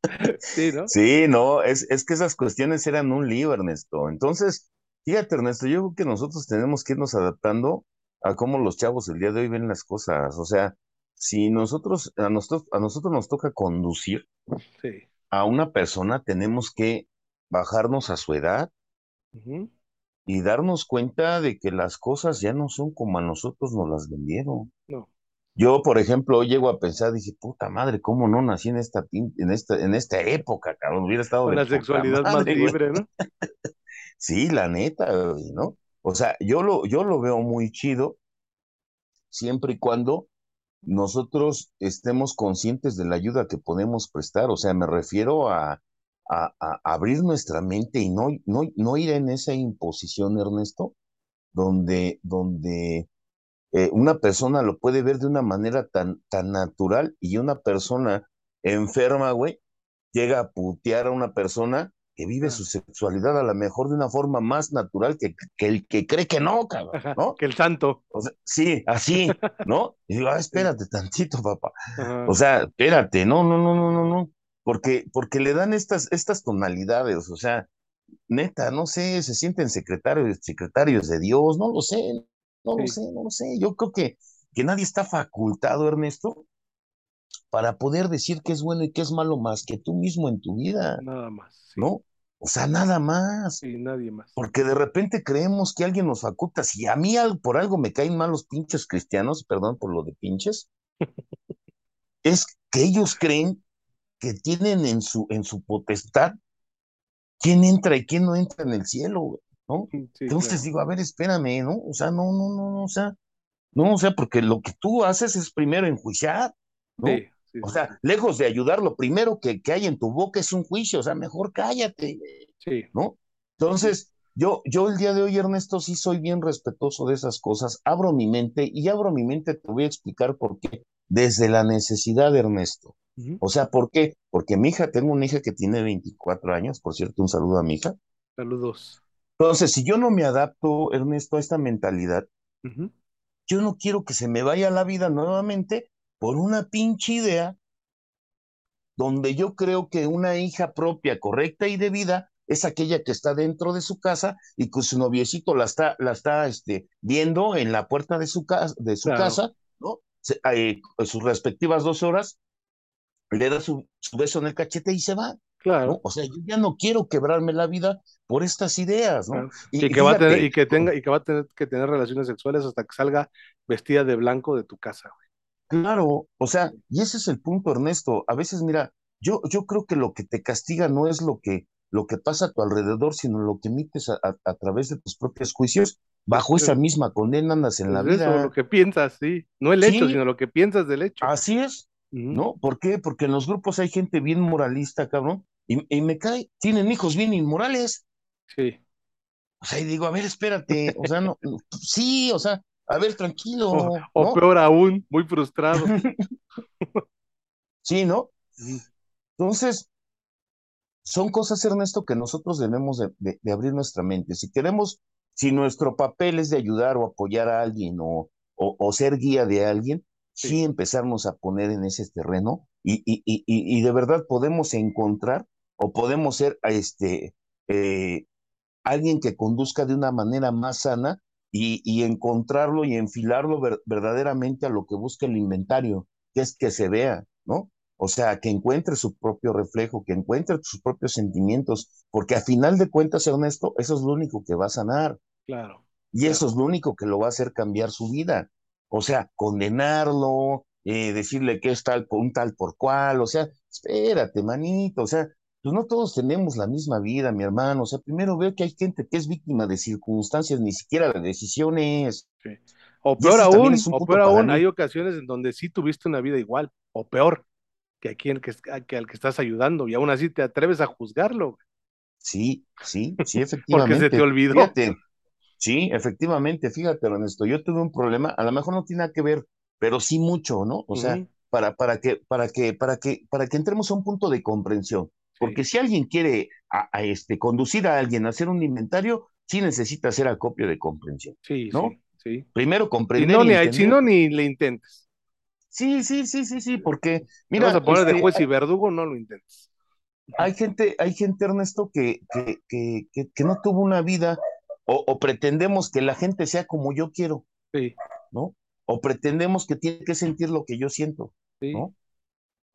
Sí, ¿no? Sí, no, es, es que esas cuestiones eran un lío, Ernesto. Entonces, fíjate, Ernesto, yo creo que nosotros tenemos que irnos adaptando a cómo los chavos el día de hoy ven las cosas. O sea, si nosotros, a nosotros, a nosotros nos toca conducir Sí. a una persona, tenemos que bajarnos a su edad y darnos cuenta de que las cosas ya no son como a nosotros nos las vendieron. No. Yo, por ejemplo, hoy llego a pensar, dije, puta madre, ¿cómo no nací en esta, en esta, en esta época, cabrón? Hubiera estado Con de la sexualidad más güey. libre, ¿no? Sí, la neta, güey, ¿no? O sea, yo lo, yo lo veo muy chido siempre y cuando nosotros estemos conscientes de la ayuda que podemos prestar. O sea, me refiero a, a- abrir nuestra mente y no, no, no ir en esa imposición, Ernesto, donde, donde eh, una persona lo puede ver de una manera tan, tan natural y una persona enferma, güey, llega a putear a una persona que vive Ah, su sexualidad a lo mejor de una forma más natural que, que el que cree que no, cabrón. ¿no? Que el santo. O sea, sí, así, ¿no? Y digo, ah, espérate tantito, papá. O sea, espérate, no, no, no, no, no, no. Porque, porque le dan estas, estas tonalidades, o sea, neta, no sé, se sienten secretarios, secretarios de Dios, no lo sé, no lo sé, no lo sé. Yo creo que, que nadie está facultado, Ernesto, para poder decir qué es bueno y qué es malo más que tú mismo en tu vida, Nada más. sí. ¿no? O sea, nada más. Sí, nadie más. Porque de repente creemos que alguien nos faculta. Si a mí por algo me caen mal los pinches cristianos, perdón por lo de pinches, es que ellos creen que tienen en su, en su potestad quién entra y quién no entra en el cielo, ¿no? Sí, Entonces claro. digo, a ver, espérame, ¿no? O sea, no, no, no, no, o sea, no, o sea, porque lo que tú haces es primero enjuiciar, ¿no? Sí, sí, O sea, lejos de ayudar, lo primero que, que hay en tu boca es un juicio, o sea, mejor cállate, sí. ¿no? Entonces, yo, yo el día de hoy, Ernesto, sí soy bien respetuoso de esas cosas, abro mi mente y abro mi mente, te voy a explicar por qué, desde la necesidad, Ernesto. O sea, ¿por qué? Porque mi hija, tengo una hija que tiene 24 años, por cierto, un saludo a mi hija. Saludos. Entonces, si yo no me adapto, Ernesto, a esta mentalidad, yo no quiero que se me vaya la vida nuevamente por una pinche idea donde yo creo que una hija propia, correcta y debida es aquella que está dentro de su casa y que su noviecito la está, la está este, viendo en la puerta de su, casa, de su Claro. casa, ¿no? Se- eh, sus respectivas dos horas, le da su, su beso en el cachete y se va, ¿no? Claro. O sea, yo ya no quiero quebrarme la vida por estas ideas, ¿no? claro. Y, Y que va a tener, y que tenga, y que va a tener que tener relaciones sexuales hasta que salga vestida de blanco de tu casa, güey. Claro, o sea, y ese es el punto, Ernesto. A veces, mira, yo, yo creo que lo que te castiga no es lo que, lo que pasa a tu alrededor, sino lo que emites a, a- a través de tus propios juicios. Bajo esa misma condena andas en la Pues eso, vida. lo que piensas, sí. No el hecho, Sí. sino lo que piensas del hecho. Así es. ¿no? ¿Por qué? Porque en los grupos hay gente bien moralista, cabrón, y, y me cae, tienen hijos bien inmorales. Sí. O sea, y digo, a ver, espérate, o sea, no, sí, o sea, a ver, tranquilo, O, o ¿no? peor aún, muy frustrado. Sí, ¿no? Entonces, son cosas, Ernesto, que nosotros debemos de, de- de abrir nuestra mente. Si queremos, si nuestro papel es de ayudar o apoyar a alguien o, o, o ser guía de alguien, sí. Sí. empezarnos a poner en ese terreno y, y, y, y de verdad podemos encontrar o podemos ser este, eh, alguien que conduzca de una manera más sana y, y encontrarlo y enfilarlo ver- verdaderamente a lo que busca el inventario, que es que se vea, ¿no? O sea, que encuentre su propio reflejo, que encuentre sus propios sentimientos, porque a final de cuentas, Ernesto, eso es lo único que va a sanar Claro. y Claro. eso es lo único que lo va a hacer cambiar su vida. O sea, condenarlo, eh, decirle que es tal un tal por cual, o sea, espérate, manito, o sea, pues no todos tenemos la misma vida, mi hermano. O sea, primero veo que hay gente que es víctima de circunstancias, ni siquiera de decisiones. Sí. O peor aún, o peor aún, hay ocasiones en donde sí tuviste una vida igual, o peor, que a quien que, que al que estás ayudando, y aún así te atreves a juzgarlo, Sí, sí, sí, porque se te efectivamente. olvidó. Fíjate, sí, efectivamente, fíjate, Ernesto, yo tuve un problema, a lo mejor no tiene nada que ver, pero sí mucho, ¿no? O sea, para, para que, para que, para que, para que entremos a un punto de comprensión. Porque sí, si alguien quiere a, a este, conducir a alguien a hacer un inventario, sí necesita hacer acopio de comprensión, sí, ¿no? sí, sí. Primero Si comprender no, y ni, si no, ni le intentes. Sí, sí, sí, sí, sí, porque, mira, a poner de este, juez y verdugo, no lo intentes. hay gente, hay gente, Ernesto, que, que, que, que, que no tuvo una vida, o, o pretendemos que la gente sea como yo quiero, Sí, ¿no? O pretendemos que tiene que sentir lo que yo siento, sí, ¿no?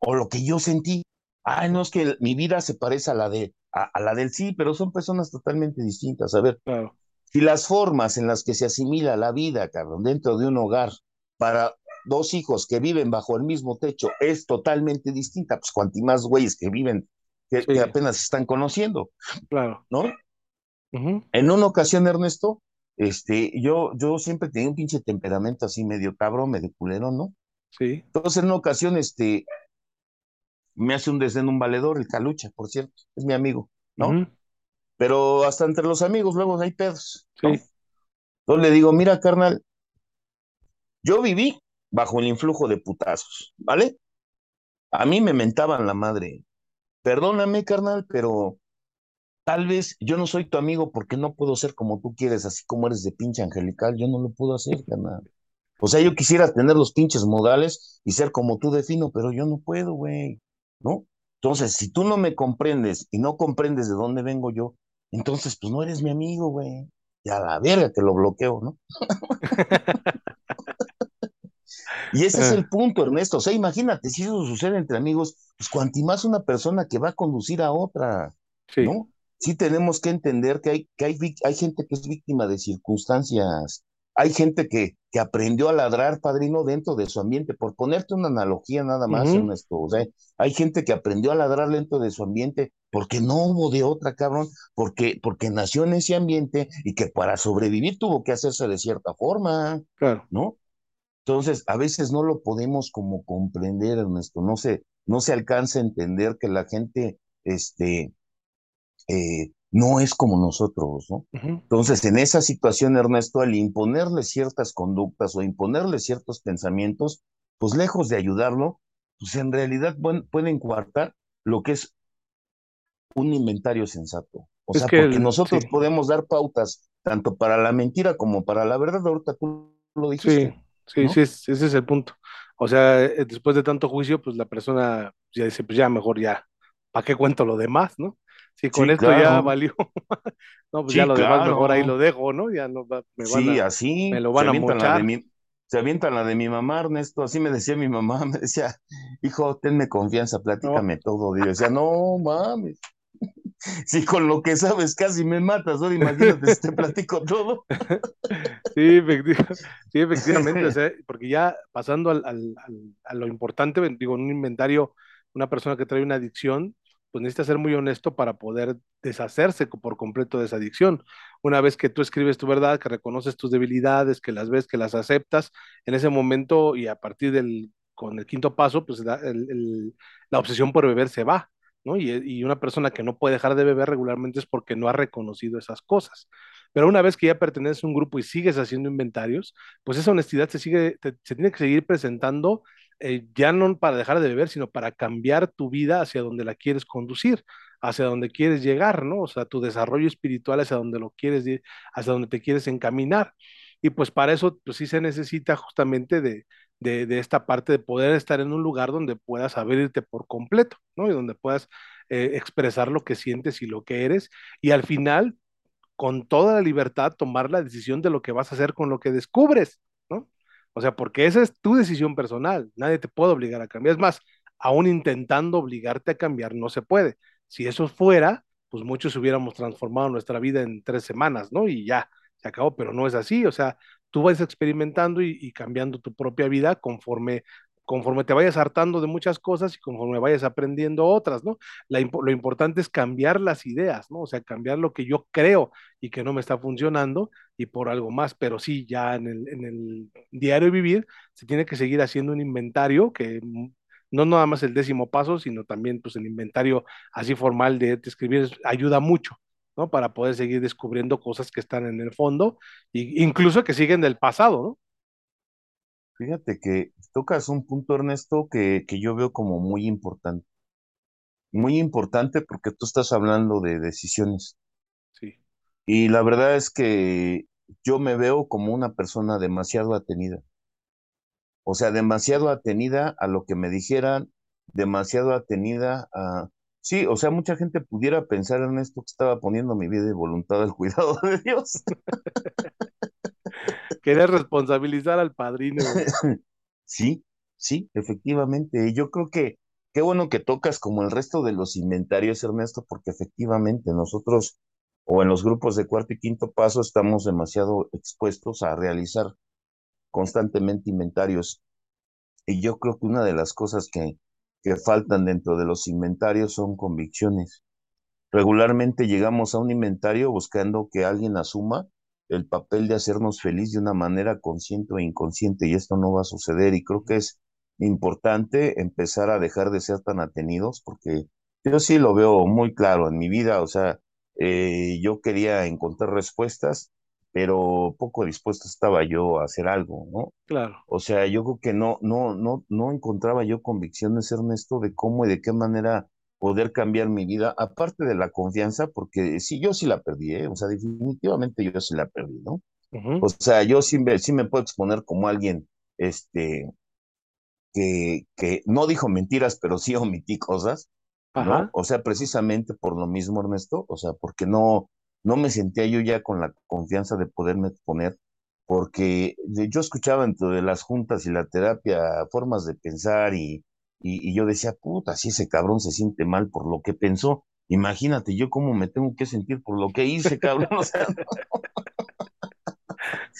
O lo que yo sentí. Ay, no es que mi vida se parece a la de, a, a la del sí, pero son personas totalmente distintas. A ver, claro. si las formas en las que se asimila la vida, cabrón, dentro de un hogar para dos hijos que viven bajo el mismo techo es totalmente distinta, pues cuanti más güeyes que viven, que, apenas se están conociendo, claro. ¿no? En una ocasión, Ernesto, este, yo, yo siempre tenía un pinche temperamento así medio cabrón, medio culero, ¿no? Sí, Entonces, en una ocasión, este, me hace un desdén un valedor, el Calucha, por cierto, es mi amigo, ¿no? Pero hasta entre los amigos luego hay pedos, ¿no? sí, Entonces le digo, mira, carnal, yo viví bajo el influjo de putazos, ¿vale? A mí me mentaban la madre. Perdóname, carnal, pero tal vez yo no soy tu amigo porque no puedo ser como tú quieres, así como eres de pinche angelical, yo no lo puedo hacer, carnal. O sea, yo quisiera tener los pinches modales y ser como tú defino, pero yo no puedo, güey, ¿no? Entonces, si tú no me comprendes y no comprendes de dónde vengo yo, entonces, pues no eres mi amigo, güey. Y a la verga que lo bloqueo, ¿no? Y ese es el punto, Ernesto. O sea, imagínate, si eso sucede entre amigos, pues cuanti más una persona que va a conducir a otra, Sí. ¿no? Sí tenemos que entender que hay, que hay, hay gente que es víctima de circunstancias. Hay gente que, que aprendió a ladrar, padrino, dentro de su ambiente. Por ponerte una analogía nada más, Ujú. Ernesto. O sea, hay gente que aprendió a ladrar dentro de su ambiente porque no hubo de otra, cabrón, porque, porque nació en ese ambiente y que para sobrevivir tuvo que hacerse de cierta forma, Claro. ¿no? Entonces, a veces no lo podemos como comprender, Ernesto, no se, no se alcanza a entender que la gente, este, eh, no es como nosotros, ¿no? Entonces, en esa situación, Ernesto, al imponerle ciertas conductas o imponerle ciertos pensamientos, pues lejos de ayudarlo, pues en realidad pueden coartar lo que es un inventario sensato. O Es sea, que porque el- nosotros sí. podemos dar pautas tanto para la mentira como para la verdad. Ahorita tú lo Sí, dijiste, sí, ¿no? sí, es- ese es el punto. O sea, eh, después de tanto juicio, pues la persona ya dice, pues ya mejor ya, ¿para qué cuento lo demás, no? Si con Sí, esto ya claro. valió, no, pues ya lo demás mejor ahí claro. lo dejo, ¿no? Ya no va- me van Sí, a, así me lo se van a avientan la de mochar. mi, se avientan la de mi mamá, Ernesto, así me decía mi mamá, me decía, hijo, tenme confianza, No, platícame todo. Y yo decía, no mames, si con lo que sabes casi me matas, ahora imagínate si te platico todo. Sí, efecti- sí, efectivamente, o sea, porque ya pasando al, al- al- a lo importante, digo, en un inventario, una persona que trae una adicción, pues necesita ser muy honesto para poder deshacerse por completo de esa adicción. Una vez que tú escribes tu verdad, que reconoces tus debilidades, que las ves, que las aceptas, en ese momento y a partir del, con el quinto paso, pues la, obsesión por beber se va, ¿no? Y, y una persona que no puede dejar de beber regularmente es porque no ha reconocido esas cosas. Pero una vez que ya perteneces a un grupo y sigues haciendo inventarios, pues esa honestidad se sigue, se tiene que seguir presentando, eh, ya no para dejar de beber, sino para cambiar tu vida hacia donde la quieres conducir, hacia donde quieres llegar, ¿no? O sea, tu desarrollo espiritual hacia donde lo quieres ir, hacia donde te quieres encaminar. Y pues para eso, pues sí se necesita justamente de, de, esta parte de poder estar en un lugar donde puedas abrirte por completo, ¿no? Y donde puedas eh, expresar lo que sientes y lo que eres. Y al final, con toda la libertad tomar la decisión de lo que vas a hacer con lo que descubres. O sea, porque esa es tu decisión personal, nadie te puede obligar a cambiar. Es más, aún intentando obligarte a cambiar, no se puede. Si eso fuera, pues muchos hubiéramos transformado nuestra vida en tres semanas, ¿no? Y ya, se acabó, pero no es así. O sea, tú vas experimentando y, cambiando tu propia vida conforme conforme te vayas hartando de muchas cosas y conforme vayas aprendiendo otras, ¿no? Lo importante es cambiar las ideas, ¿no? O sea, cambiar lo que yo creo y que no me está funcionando y por algo más, pero sí, ya en el, en el diario vivir se tiene que seguir haciendo un inventario que no nada más el décimo paso, sino también pues el inventario así formal de, de escribir ayuda mucho, ¿no? Para poder seguir descubriendo cosas que están en el fondo e incluso que siguen del pasado, ¿no? Fíjate que tocas un punto, Ernesto, que, que yo veo como muy importante. Muy importante porque tú estás hablando de decisiones. Sí. Y la verdad es que yo me veo como una persona demasiado atenida. O sea, demasiado atenida a lo que me dijeran, demasiado atenida a... Sí, o sea, mucha gente pudiera pensar en esto que estaba poniendo mi vida y voluntad al cuidado de Dios. Querer responsabilizar al padrino. Sí, sí, efectivamente. Y yo creo que qué bueno que tocas como el resto de los inventarios, Ernesto, porque efectivamente nosotros o en los grupos de cuarto y quinto paso estamos demasiado expuestos a realizar constantemente inventarios. Y yo creo que una de las cosas que, que faltan dentro de los inventarios son convicciones. Regularmente llegamos a un inventario buscando que alguien asuma el papel de hacernos feliz de una manera consciente o inconsciente y esto no va a suceder y creo que es importante empezar a dejar de ser tan atenidos porque yo sí lo veo muy claro en mi vida, o sea, eh, yo quería encontrar respuestas, pero poco dispuesto estaba yo a hacer algo, ¿no? Claro. O sea, yo creo que no, no, no, no encontraba yo convicciones, Ernesto, de cómo y de qué manera poder cambiar mi vida, aparte de la confianza, porque sí, yo sí la perdí, ¿eh? O sea, definitivamente yo sí la perdí, ¿no? Uh -huh. O sea, yo sí me, sí me puedo exponer como alguien, este, que, que no dijo mentiras, pero sí omití cosas, O sea, precisamente por lo mismo, Ernesto, o sea, porque no, no me sentía yo ya con la confianza de poderme exponer porque yo escuchaba dentro de las juntas y la terapia formas de pensar y, y, y yo decía, puta, si ese cabrón se siente mal por lo que pensó, imagínate yo cómo me tengo que sentir por lo que hice, cabrón. O sea,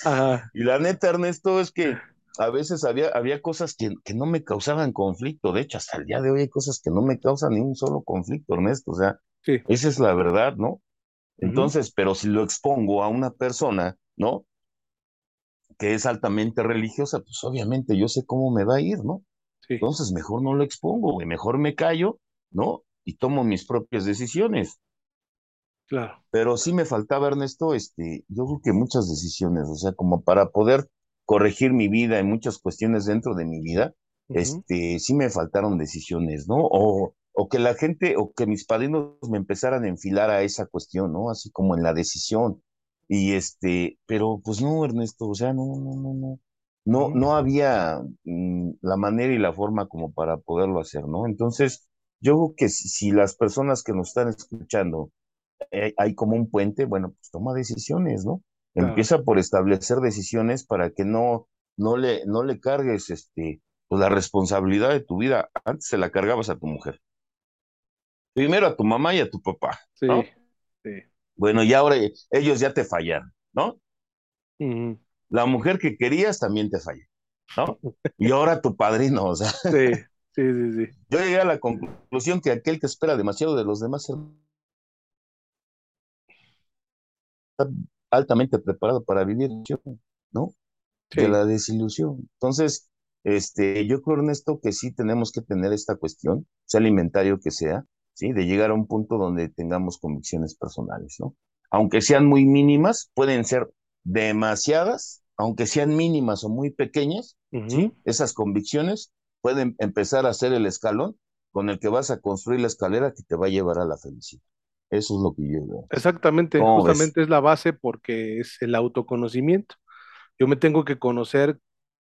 Ajá, y la neta, Ernesto, es que a veces había, había cosas que, que no me causaban conflicto. De hecho, hasta el día de hoy hay cosas que no me causan ni un solo conflicto, Ernesto. O sea, sí. esa es la verdad, ¿no? Entonces, pero si lo expongo a una persona, ¿no? Que es altamente religiosa, pues obviamente yo sé cómo me va a ir, ¿no? Sí, Entonces, mejor no lo expongo, güey, mejor me callo, ¿no? Y tomo mis propias decisiones. claro. Pero sí me faltaba, Ernesto, este, yo creo que muchas decisiones, o sea, como para poder corregir mi vida en muchas cuestiones dentro de mi vida, este, sí me faltaron decisiones, ¿no? O, o que la gente, o que mis padrinos me empezaran a enfilar a esa cuestión, ¿no? Así como en la decisión. Y este, pero pues no, Ernesto, o sea, no, no, no, no. No, no había mm, la manera y la forma como para poderlo hacer, ¿no? Entonces, yo creo que si, si las personas que nos están escuchando eh, hay como un puente, bueno, pues toma decisiones, ¿no? Claro. Empieza por establecer decisiones para que no, no le, no le cargues este, pues la responsabilidad de tu vida. Antes se la cargabas a tu mujer. Primero a tu mamá y a tu papá, Sí, ¿no? sí. Bueno, y ahora ellos ya te fallaron, ¿no? La mujer que querías también te falló, ¿no? Y ahora tu padrino, o sea, Sí, sí, sí, sí. yo llegué a la conclusión que aquel que espera demasiado de los demás está altamente preparado para vivir, ¿no? de la desilusión. Entonces, este, yo creo, Ernesto, que sí tenemos que tener esta cuestión, sea alimentario que sea, ¿sí? De llegar a un punto donde tengamos convicciones personales, ¿no? Aunque sean muy mínimas, pueden ser demasiadas, aunque sean mínimas o muy pequeñas. Esas convicciones pueden empezar a ser el escalón con el que vas a construir la escalera que te va a llevar a la felicidad. Eso es lo que yo veo. Exactamente, justamente es la base porque es el autoconocimiento. Yo me tengo que conocer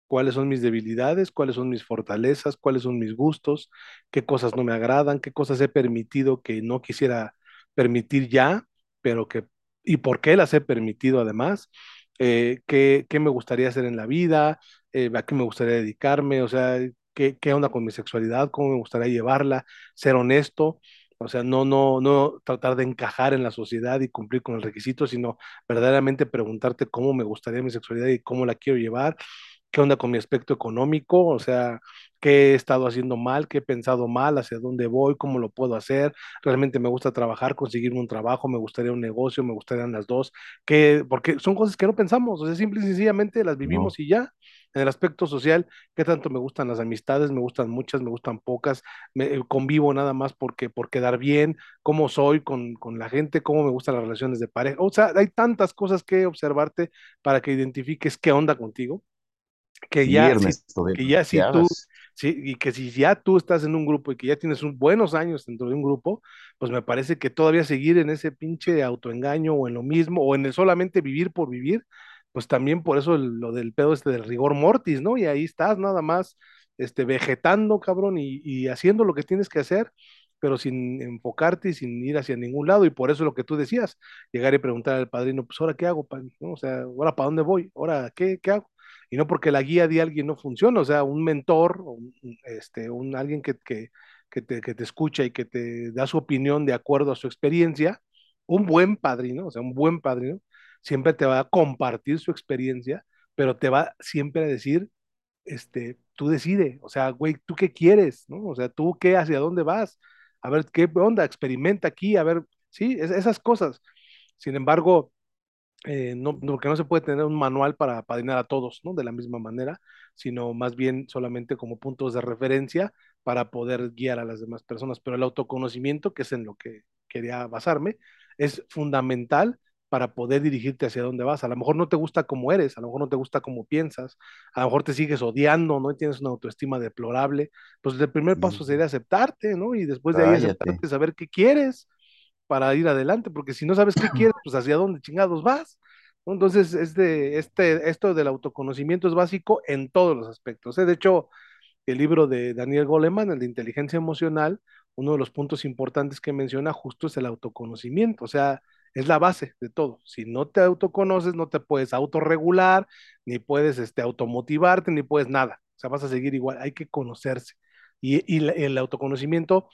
cuáles son mis debilidades, cuáles son mis fortalezas, cuáles son mis gustos, qué cosas no me agradan, qué cosas he permitido que no quisiera permitir ya, pero que, y por qué las he permitido además, eh, qué, qué me gustaría hacer en la vida, eh, a qué me gustaría dedicarme, o sea, qué, qué onda con mi sexualidad, cómo me gustaría llevarla, ser honesto. O sea, no, no, no tratar de encajar en la sociedad y cumplir con el requisito, sino verdaderamente preguntarte cómo me gustaría mi sexualidad y cómo la quiero llevar, qué onda con mi aspecto económico, o sea, qué he estado haciendo mal, qué he pensado mal, hacia dónde voy, cómo lo puedo hacer, realmente me gusta trabajar, conseguirme un trabajo, me gustaría un negocio, me gustarían las dos, que, porque son cosas que no pensamos, o sea, simple y sencillamente las No, vivimos y ya. En el aspecto social, ¿qué tanto me gustan las amistades? Me gustan muchas, me gustan pocas, me, eh, convivo nada más porque, por quedar bien, cómo soy con, con la gente, cómo me gustan las relaciones de pareja. O sea, hay tantas cosas que observarte para que identifiques qué onda contigo que ya si, que ya si tú, sí, y que si ya tú estás en un grupo y que ya tienes un, buenos años dentro de un grupo, pues me parece que todavía seguir en ese pinche autoengaño o en lo mismo, o en el solamente vivir por vivir, pues también por eso lo del pedo este del rigor mortis, ¿no? Y ahí estás nada más, este, vegetando, cabrón, y, haciendo lo que tienes que hacer, pero sin enfocarte y sin ir hacia ningún lado, y por eso lo que tú decías, llegar y preguntar al padrino, pues ahora qué hago? ¿No? O sea, ahora para dónde voy, ahora qué, qué hago? y no porque la guía de alguien no funciona, o sea, un mentor, este, un alguien que, que, que, te, que te escucha y que te da su opinión de acuerdo a su experiencia, un buen padrino, o sea, un buen padrino, siempre te va a compartir su experiencia, pero te va siempre a decir, este, tú decide, o sea, güey, ¿tú qué quieres? ¿no? O sea, ¿tú qué, hacia dónde vas? A ver, ¿qué onda? Experimenta aquí, a ver, sí, es, esas cosas. Sin embargo, eh, no, porque no se puede tener un manual para padrinar a todos, ¿no? De la misma manera, sino más bien solamente como puntos de referencia para poder guiar a las demás personas. Pero el autoconocimiento, que es en lo que quería basarme, es fundamental para poder dirigirte hacia dónde vas. A lo mejor no te gusta como eres, a lo mejor no te gusta como piensas, a lo mejor te sigues odiando, ¿no? Y tienes una autoestima deplorable. Pues el primer paso sería aceptarte, ¿no? Y después de ahí cállate. aceptarte, saber qué quieres para ir adelante, porque si no sabes qué quieres, pues hacia dónde chingados vas. ¿no? Entonces, este, este, esto del autoconocimiento es básico en todos los aspectos. ¿eh? De hecho, el libro de Daniel Goleman, el de inteligencia emocional, uno de los puntos importantes que menciona justo es el autoconocimiento. O sea, es la base de todo. Si no te autoconoces, no te puedes autorregular, ni puedes este, automotivarte, ni puedes nada. O sea, vas a seguir igual, hay que conocerse. Y, y el autoconocimiento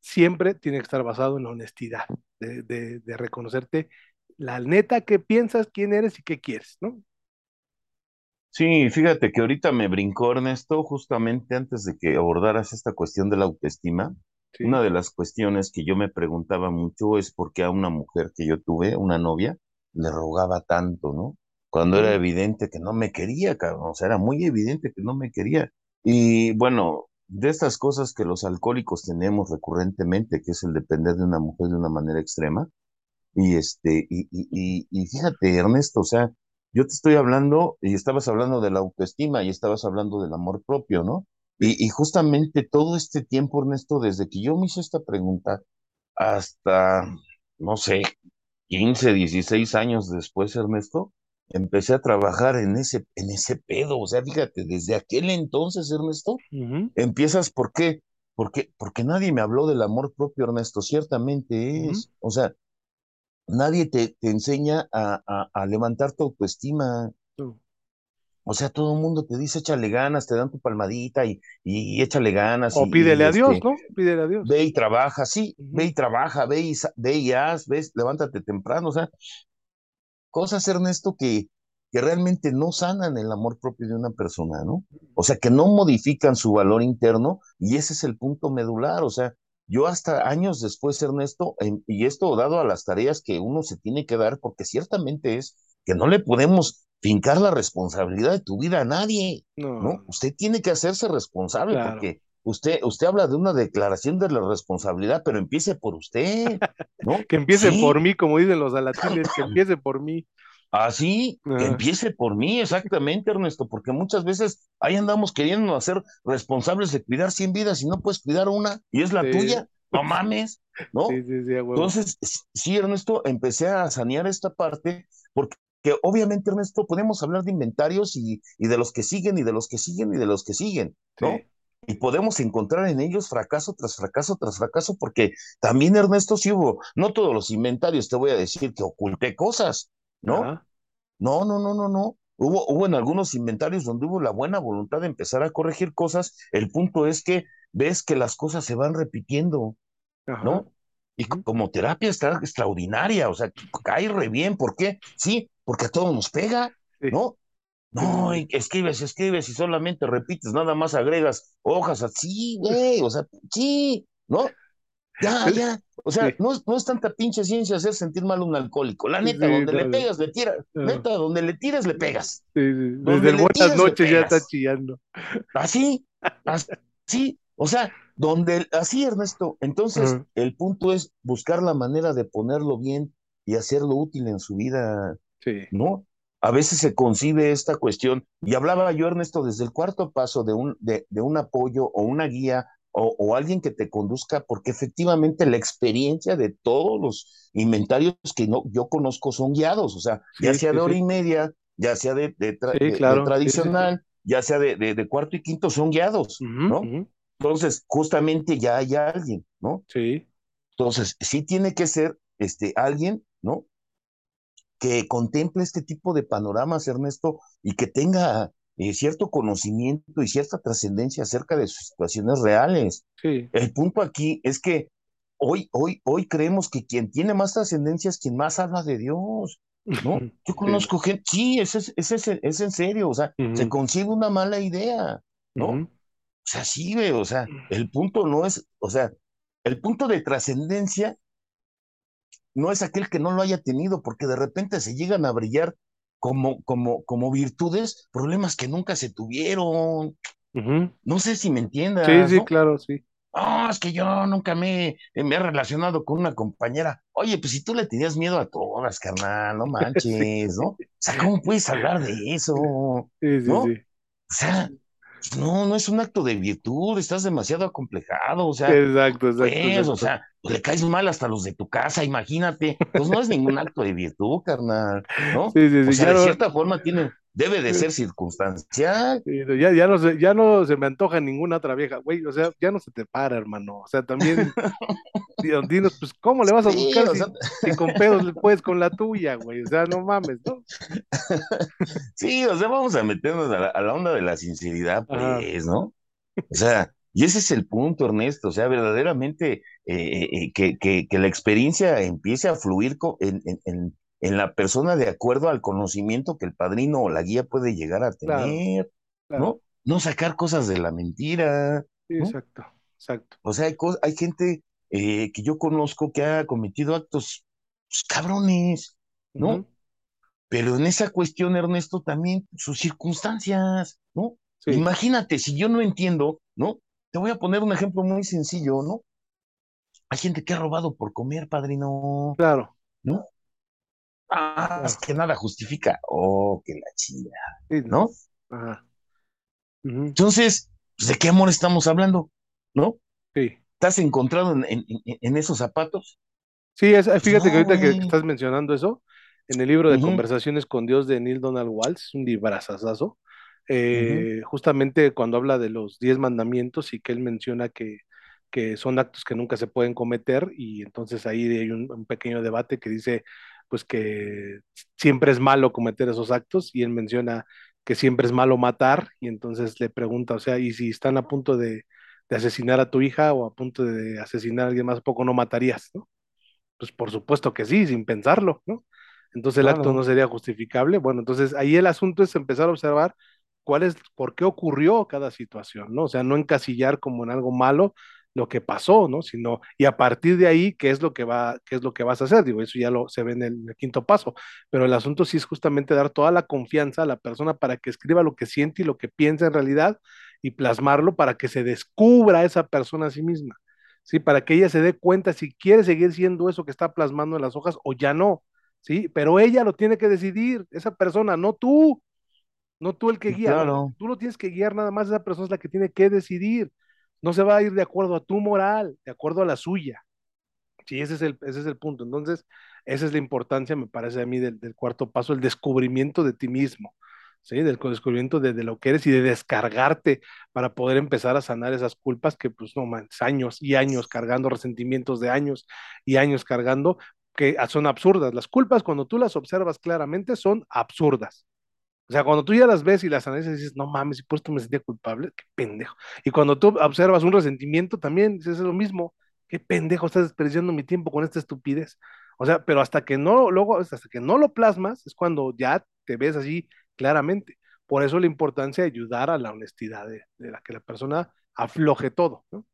siempre tiene que estar basado en la honestidad, de, de, de reconocerte la neta que piensas, quién eres y qué quieres, ¿no? Sí, fíjate que ahorita me brincó Ernesto, justamente antes de que abordaras esta cuestión de la autoestima. Sí. Una de las cuestiones que yo me preguntaba mucho es por qué a una mujer que yo tuve, una novia, le rogaba tanto, ¿no? Cuando era evidente que no me quería, cabrón, o sea, era muy evidente que no me quería. Y bueno, de estas cosas que los alcohólicos tenemos recurrentemente, que es el depender de una mujer de una manera extrema, y este, y, y, y, y fíjate, Ernesto, o sea, yo te estoy hablando, y estabas hablando de la autoestima y estabas hablando del amor propio, ¿no? Y, y justamente todo este tiempo, Ernesto, desde que yo me hice esta pregunta hasta, no sé, 15 16 años después, Ernesto, empecé a trabajar en ese, en ese pedo. O sea, fíjate, desde aquel entonces, Ernesto, Ujú, empiezas, ¿por qué? Porque, porque nadie me habló del amor propio, Ernesto, ciertamente es. O sea, Nadie te, te enseña a, a, a levantar tu autoestima. O sea, todo el mundo te dice échale ganas, te dan tu palmadita y, y échale ganas O y, pídele y, a Dios, este, ¿no? Pídele a Dios. ve y trabaja, sí, ve y trabaja, ve y, ve y haz, ves, levántate temprano. O sea, cosas, Ernesto, que, que realmente no sanan el amor propio de una persona, ¿no? O sea, que no modifican su valor interno y ese es el punto medular. O sea, yo hasta años después, Ernesto, en- y esto dado a las tareas que uno se tiene que dar, porque ciertamente es que no le podemos fincar la responsabilidad de tu vida a nadie, No, ¿no? Usted tiene que hacerse responsable claro. porque usted, usted habla de una declaración de la responsabilidad, pero empiece por usted, ¿no? Que empiece por Sí, mí, como dicen los alatiles, que empiece por mí. Así que Ah, empiece por mí, exactamente, Ernesto, porque muchas veces ahí andamos queriendo hacer responsables de cuidar 100 vidas y no puedes cuidar una y es la sí, tuya, no mames, sí, ¿no? sí, sí, huevo. Entonces, sí, Ernesto, empecé a sanear esta parte porque que obviamente, Ernesto, podemos hablar de inventarios y, y de los que siguen y de los que siguen y de los que siguen, ¿no? Sí. Y podemos encontrar en ellos fracaso tras fracaso tras fracaso, porque también, Ernesto, sí hubo, no todos los inventarios, te voy a decir que oculté cosas, ¿no? No, no, no, no, no. Hubo, hubo en algunos inventarios donde hubo la buena voluntad de empezar a corregir cosas. El punto es que ves que las cosas se van repitiendo, ajá. ¿no? Y como terapia está extraordinaria, o sea, cae re bien. ¿Por qué? Sí, porque a todos nos pega, ¿no? No, y escribes, escribes y solamente repites, nada más agregas hojas así, güey, o sea, sí, ¿no? Ya, ya. O sea, Sí, no, es- no es tanta pinche ciencia hacer sentir mal a un alcohólico. La neta, sí, donde le pegas, le tiras. no. Neta, donde le tires, le pegas. Sí, sí. Desde el buenas noches ya está chillando. Así, así. O sea, donde, así, Ernesto. Entonces, Ajá, el punto es buscar la manera de ponerlo bien y hacerlo útil en su vida, Sí, ¿no? A veces se concibe esta cuestión, y hablaba yo, Ernesto, desde el cuarto paso de un, de, de un apoyo o una guía o, o alguien que te conduzca, porque efectivamente la experiencia de todos los inventarios que no, yo conozco son guiados, o sea, ya sea sí, de hora y media, ya sea de, tra- tradicional, ya sea de, cuarto y quinto, son guiados, ¿no? Entonces, justamente ya hay alguien, ¿no? Sí, Entonces, sí tiene que ser este, alguien, ¿no? Que contemple este tipo de panoramas, Ernesto, y que tenga eh, cierto conocimiento y cierta trascendencia acerca de sus situaciones reales. sí. El punto aquí es que hoy, hoy, hoy creemos que quien tiene más trascendencia es quien más habla de Dios, ¿no? Yo Sí, conozco gente, sí, es, es, es, es, en serio, o sea, se consigue una mala idea, ¿no? O sea, sí, ve, o sea, el punto no es, o sea, el punto de trascendencia no es aquel que no lo haya tenido, porque de repente se llegan a brillar como, como, como virtudes, problemas que nunca se tuvieron. No sé si me Sí, entiendas, sí, ¿no? claro, sí. No, es que yo nunca me, me he relacionado con una compañera. Oye, pues si tú le tenías miedo a todas, carnal, no Sí, manches, ¿no? O sea, ¿cómo puedes hablar de eso? sí, sí, ¿No? O sí. sea, no, no es un acto de virtud, estás demasiado acomplejado, o sea, Exacto, exacto, pues, o sea, pues le caes mal hasta los de tu casa, imagínate. Pues no es ningún acto de virtud, carnal, ¿no? Sí, sí, O sí. sea, Ya de no, cierta forma tiene, debe de ser circunstancial. ya, ya, no se, ya no se me antoja ninguna otra vieja, güey, o sea, ya no se te para, hermano. O sea, también, dinos, pues, ¿cómo le vas a buscar si, con pedos le puedes con la tuya, güey? O sea, no mames, ¿no? sí, o sea, vamos a meternos a la, onda de la sinceridad, pues, ¿no? O sea, y ese es el punto, Ernesto, o sea, verdaderamente eh, eh, que, que, la experiencia empiece a fluir en, en, en la persona de acuerdo al conocimiento que el padrino o la guía puede llegar a tener, ¿no? No sacar cosas de la mentira. exacto, exacto. O sea, hay, hay gente eh, que yo conozco que ha cometido actos pues, cabrones, ¿no? Pero en esa cuestión, Ernesto, también sus circunstancias, ¿no? Imagínate, si yo no entiendo, ¿no? Te voy a poner un ejemplo muy sencillo, ¿no? Hay gente que ha robado por comer, padrino. Claro. ¿No? Ah, es que nada justifica. Oh, que la chida, ¿no? Ajá. Entonces, pues, ¿de qué amor estamos hablando? ¿No? Sí. ¿Estás encontrado en, esos zapatos? Sí, es, fíjate que ahorita que, estás mencionando eso, en el libro de Conversaciones con Dios de Neil Donald Waltz, un librazazazo, eh, justamente cuando habla de los diez mandamientos y que él menciona que, que, son actos que nunca se pueden cometer y entonces ahí hay un pequeño debate que dice, pues que siempre es malo cometer esos actos y él menciona que siempre es malo matar y entonces le pregunta, o sea, ¿y si están a punto de, asesinar a tu hija o a punto de asesinar a alguien más, poco no matarías, ¿no? Pues por supuesto que sí, sin pensarlo, ¿no? Entonces el acto no sería justificable. Bueno, entonces ahí el asunto es empezar a observar cuál es, por qué ocurrió cada situación, ¿no? O sea, no encasillar como en algo malo, lo que pasó, ¿no? Sino, y a partir de ahí, ¿qué es lo que va, qué es lo que vas a hacer? Digo, eso ya lo se ve en el, quinto paso, pero el asunto sí es justamente dar toda la confianza a la persona para que escriba lo que siente y lo que piensa en realidad y plasmarlo para que se descubra esa persona a sí misma, ¿sí? Para que ella se dé cuenta si quiere seguir siendo eso que está plasmando en las hojas o ya no, ¿sí? Pero ella lo tiene que decidir, esa persona, no tú, no tú el que guía, tú lo tienes que guiar nada más, esa persona es la que tiene que decidir no se va a ir de acuerdo a tu moral, de acuerdo a la suya. Sí, ese es el, ese es el punto. Entonces, esa es la importancia, me parece a mí, del, cuarto paso, el descubrimiento de ti mismo, ¿sí? Del descubrimiento de, lo que eres y de descargarte para poder empezar a sanar esas culpas que, pues, no man, años y años cargando resentimientos de años y años cargando, que son absurdas. Las culpas, cuando tú las observas claramente, son absurdas. O sea, cuando tú ya las ves y las analizas, dices, no mames, y por me sentía culpable, qué pendejo. Y cuando tú observas un resentimiento, también dices lo mismo, qué pendejo, estás desperdiciando mi tiempo con esta estupidez. O sea, pero hasta que no, luego, hasta que no lo plasmas, es cuando ya te ves así claramente. Por eso la importancia de ayudar a la honestidad, de, la que la persona afloje todo, ¿no?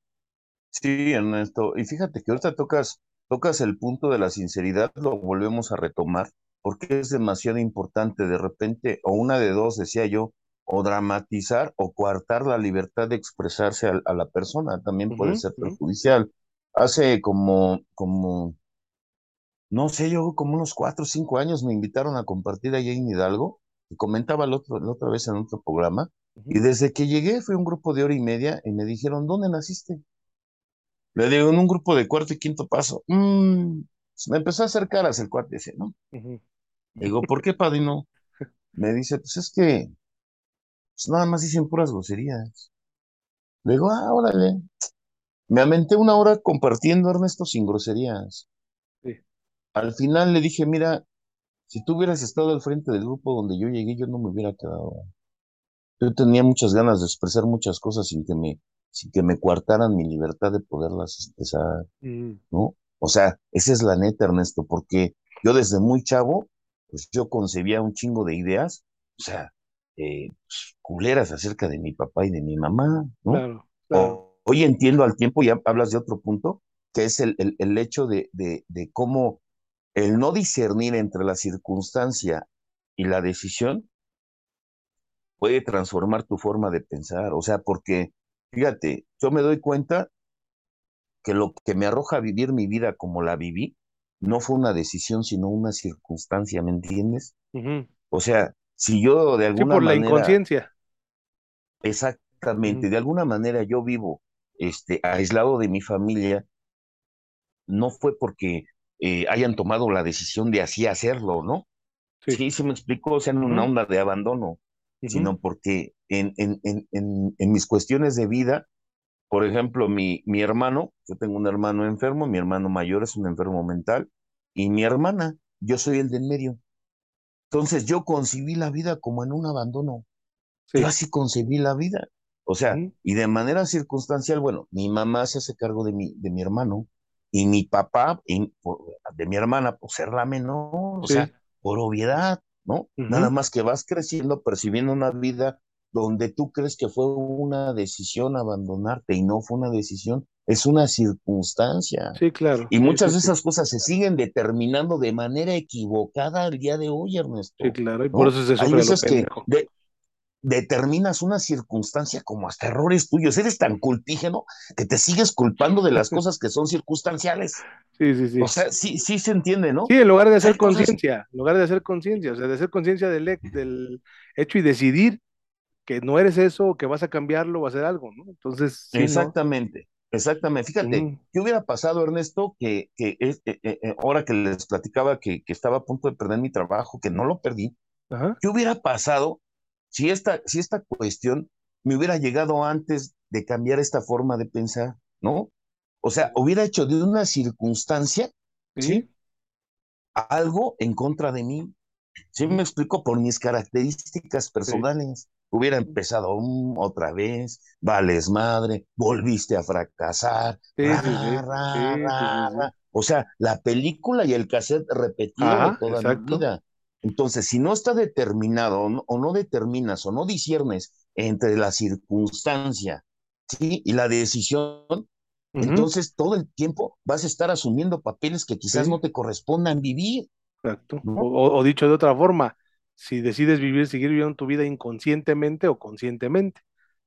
Sí, Ernesto. Y fíjate que ahorita tocas, tocas el punto de la sinceridad, lo volvemos a retomar porque es demasiado importante de repente, o una de dos, decía yo, o dramatizar o coartar la libertad de expresarse a, la persona, también puede ser perjudicial. Hace como, como, no sé, yo como unos cuatro o cinco años me invitaron a compartir allá en Hidalgo, y comentaba la otra vez en otro programa, y desde que llegué fue un grupo de hora y media y me dijeron, ¿dónde naciste? Le digo, en un grupo de cuarto y quinto paso. Mm, pues, me empezó a acercar hacia el cuarto ese, ¿no? Digo, ¿por qué, padrino? Me dice, pues es que pues nada más dicen puras groserías. Le digo, ah, órale. Me amenté una hora compartiendo, Ernesto, sin groserías. Al final le dije, mira, si tú hubieras estado al frente del grupo donde yo llegué, yo no me hubiera quedado. Yo tenía muchas ganas de expresar muchas cosas sin que me, sin que me coartaran mi libertad de poderlas expresar, mm. ¿no? O sea, esa es la neta, Ernesto, porque yo desde muy chavo, pues yo concebía un chingo de ideas, o sea, eh, pues, culeras acerca de mi papá y de mi mamá, ¿no? hoy entiendo al tiempo, ya hablas de otro punto, que es el, el, hecho de, de, de cómo el no discernir entre la circunstancia y la decisión puede transformar tu forma de pensar. O sea, porque, fíjate, yo me doy cuenta que lo que me arroja a vivir mi vida como la viví, no fue una decisión, sino una circunstancia, ¿me entiendes? O sea, si yo de alguna por la inconsciencia. Exactamente, de alguna manera yo vivo este, aislado de mi familia, no fue porque eh, hayan tomado la decisión de así hacerlo, ¿no? Sí. Sí, sí me explico, o sea, en una onda de abandono, sino porque en, en, en, en mis cuestiones de vida, por ejemplo, mi, mi hermano, yo tengo un hermano enfermo, mi hermano mayor es un enfermo mental, y mi hermana, yo soy el de en medio. Entonces yo concibí la vida como en un abandono. Yo Sí. así concebí la vida. O sea, y de manera circunstancial, bueno, mi mamá se hace cargo de mi, de mi hermano y mi papá, y de mi hermana, por ser la menor, o sea, por obviedad, ¿no? Nada más que vas creciendo, percibiendo una vida donde tú crees que fue una decisión abandonarte y no fue una decisión, es una circunstancia. Sí, claro. Y Sí, sí, muchas de sí. esas cosas se siguen determinando de manera equivocada al día de hoy, Sí, Ernesto, claro. Y por ¿no? eso se Hay veces que de, determinas una circunstancia como hasta errores tuyos. Eres tan culpígeno que te sigues culpando de las cosas que son circunstanciales. Sí, sí, O sí. sea, sí, sí se entiende, Sí, ¿no? en lugar de hacer conciencia, en lugar de hacer conciencia, o sea, de hacer conciencia del, he- del hecho y decidir que no eres eso, que vas a cambiarlo o hacer algo, ¿no? Entonces, sí, ¿no? exactamente, exactamente. Fíjate, Ujú, ¿qué hubiera pasado, Ernesto, que, que es, eh, eh, eh, ahora que les platicaba que, que estaba a punto de perder mi trabajo, que no lo perdí, Ajá. ¿qué hubiera pasado si esta, si esta cuestión me hubiera llegado antes de cambiar esta forma de pensar, ¿no? O sea, hubiera hecho de una circunstancia, Sí, ¿sí? Algo en contra de mí. ¿Sí me explico? Por mis características personales. Hubiera empezado um, otra vez, vales madre, volviste a fracasar, sí, ra, sí, ra, ra. O sea, la película y el cassette repetido de toda mi exacto. vida. Entonces, si no está determinado o no, o no determinas o no disiernes entre la circunstancia, ¿sí? y la decisión, entonces todo el tiempo vas a estar asumiendo papeles que quizás Sí, no te correspondan vivir, exacto. O, ¿no? o- o dicho de otra forma, si decides vivir, seguir viviendo tu vida inconscientemente o conscientemente.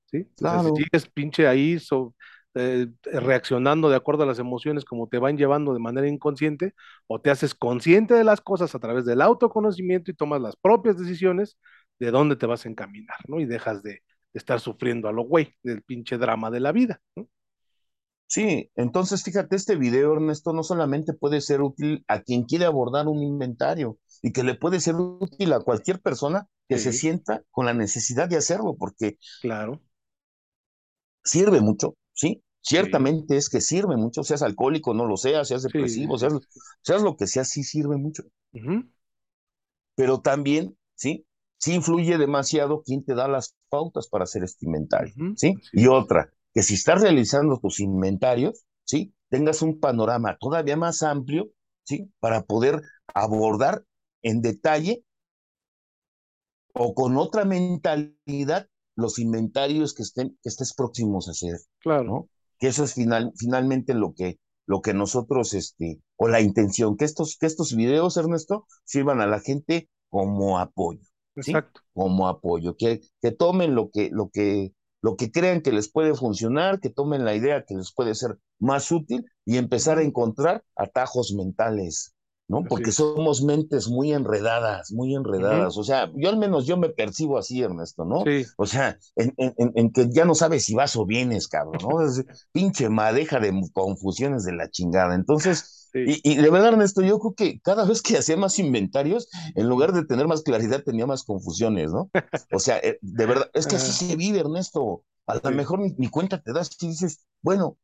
¿sí? O sea, si Claro. sigues pinche ahí so- eh, reaccionando de acuerdo a las emociones como te van llevando de manera inconsciente, o te haces consciente de las cosas a través del autoconocimiento y tomas las propias decisiones de dónde te vas a encaminar, ¿no? Y dejas de, de estar sufriendo a lo güey del pinche drama de la vida, ¿no? Sí, entonces fíjate, este video, Ernesto, no solamente puede ser útil a quien quiere abordar un inventario y que le puede ser útil a cualquier persona que se sienta con la necesidad de hacerlo, porque claro, sirve mucho, ¿sí? sí, Ciertamente es que sirve mucho, seas alcohólico, no lo seas, seas depresivo, sí. seas, seas lo que seas, sí sirve mucho, pero también, ¿sí? Sí influye demasiado quién te da las pautas para hacer este inventario, ¿sí? Y otra, que si estás realizando tus inventarios, ¿sí? Tengas un panorama todavía más amplio, ¿sí? Para poder abordar en detalle o con otra mentalidad los inventarios que, estén, que estés próximos a hacer, claro, ¿no? Que eso es final, finalmente lo que, lo que nosotros, este, o la intención, que estos, que estos videos, Ernesto, sirvan a la gente como apoyo, ¿sí? exacto. Como apoyo, que, que tomen lo que, lo que, lo que crean que les puede funcionar, que tomen la idea que les puede ser más útil y empezar a encontrar atajos mentales, ¿no? Porque somos mentes muy enredadas, muy enredadas. O sea, yo al menos yo me percibo así, Ernesto, ¿no? Sí, O sea, en- en que ya no sabes si vas o vienes, cabrón, ¿no? Es pinche madeja de confusiones de la chingada. Entonces, sí. y, y de verdad, Ernesto, yo creo que cada vez que hacía más inventarios, en lugar de tener más claridad, tenía más confusiones, ¿no? O sea, eh, de verdad, es que así se vive, Ernesto. A lo sí, mejor ni, ni cuenta te das y dices, bueno,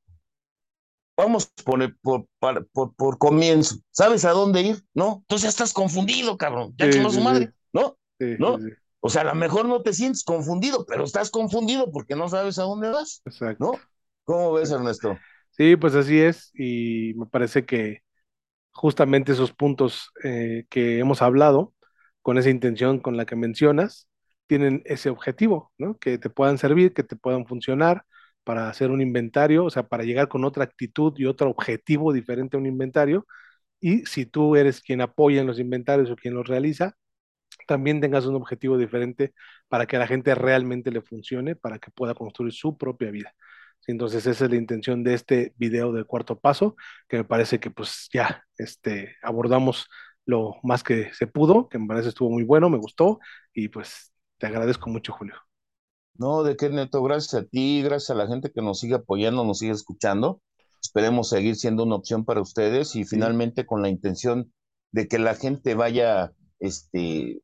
Vamos por, el- por, por, por, por comienzo. ¿Sabes a dónde ir? ¿No? Entonces ya estás confundido, cabrón. Ya sí, su madre, ¿no? ¿No? O sea, a lo mejor no te sientes confundido, pero estás confundido porque no sabes a dónde vas, exacto. ¿no? ¿Cómo ves. Ernesto? Sí, pues así es, y me parece que justamente esos puntos eh, que hemos hablado, con esa intención con la que mencionas, tienen ese objetivo, ¿no? Que te puedan servir, que te puedan funcionar para hacer un inventario, o sea, para llegar con otra actitud y otro objetivo diferente a un inventario. Y si tú eres quien apoya en los inventarios o quien los realiza, también tengas un objetivo diferente para que a la gente realmente le funcione, para que pueda construir su propia vida. Entonces esa es la intención de este video del cuarto paso, que me parece que pues ya este, abordamos lo más que se pudo, que me parece estuvo muy bueno, me gustó y pues te agradezco mucho, Julio. No, ¿de qué, Neto? Gracias a ti, gracias a la gente que nos sigue apoyando, nos sigue escuchando. Esperemos seguir siendo una opción para ustedes y finalmente con la intención de que la gente vaya este,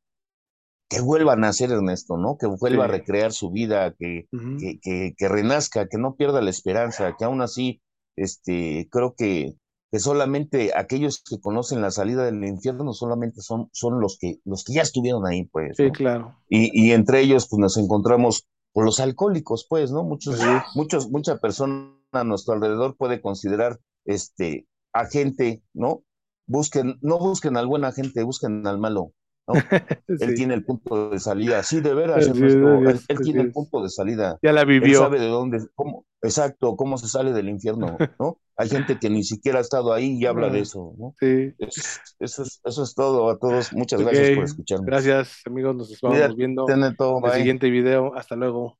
que vuelva a nacer Ernesto, ¿no? Que vuelva a recrear su vida, que, que, que, que renazca, que no pierda la esperanza, que aún así, este, creo que, que solamente aquellos que conocen la salida del infierno solamente son, son los que, los que ya estuvieron ahí, pues, Sí, ¿no? claro. Y, y entre ellos, pues nos encontramos con los alcohólicos, pues, ¿no? Muchos, muchos, mucha persona a nuestro alrededor puede considerar este a gente, ¿no? Busquen, no busquen al buen agente, busquen al malo, ¿no? Él Sí. tiene el punto de salida. Sí, de veras, es, Ernesto, él, tiene el punto de salida. Ya la Él vivió. sabe de dónde, cómo, exacto, cómo se sale del infierno, ¿no? Hay gente que ni siquiera ha estado ahí y habla de Ah, eso, ¿no? Sí. Es- eso, es, eso es todo a todos. Muchas gracias por escucharnos. Gracias, amigos. Nos vamos viendo en el siguiente video. Hasta luego.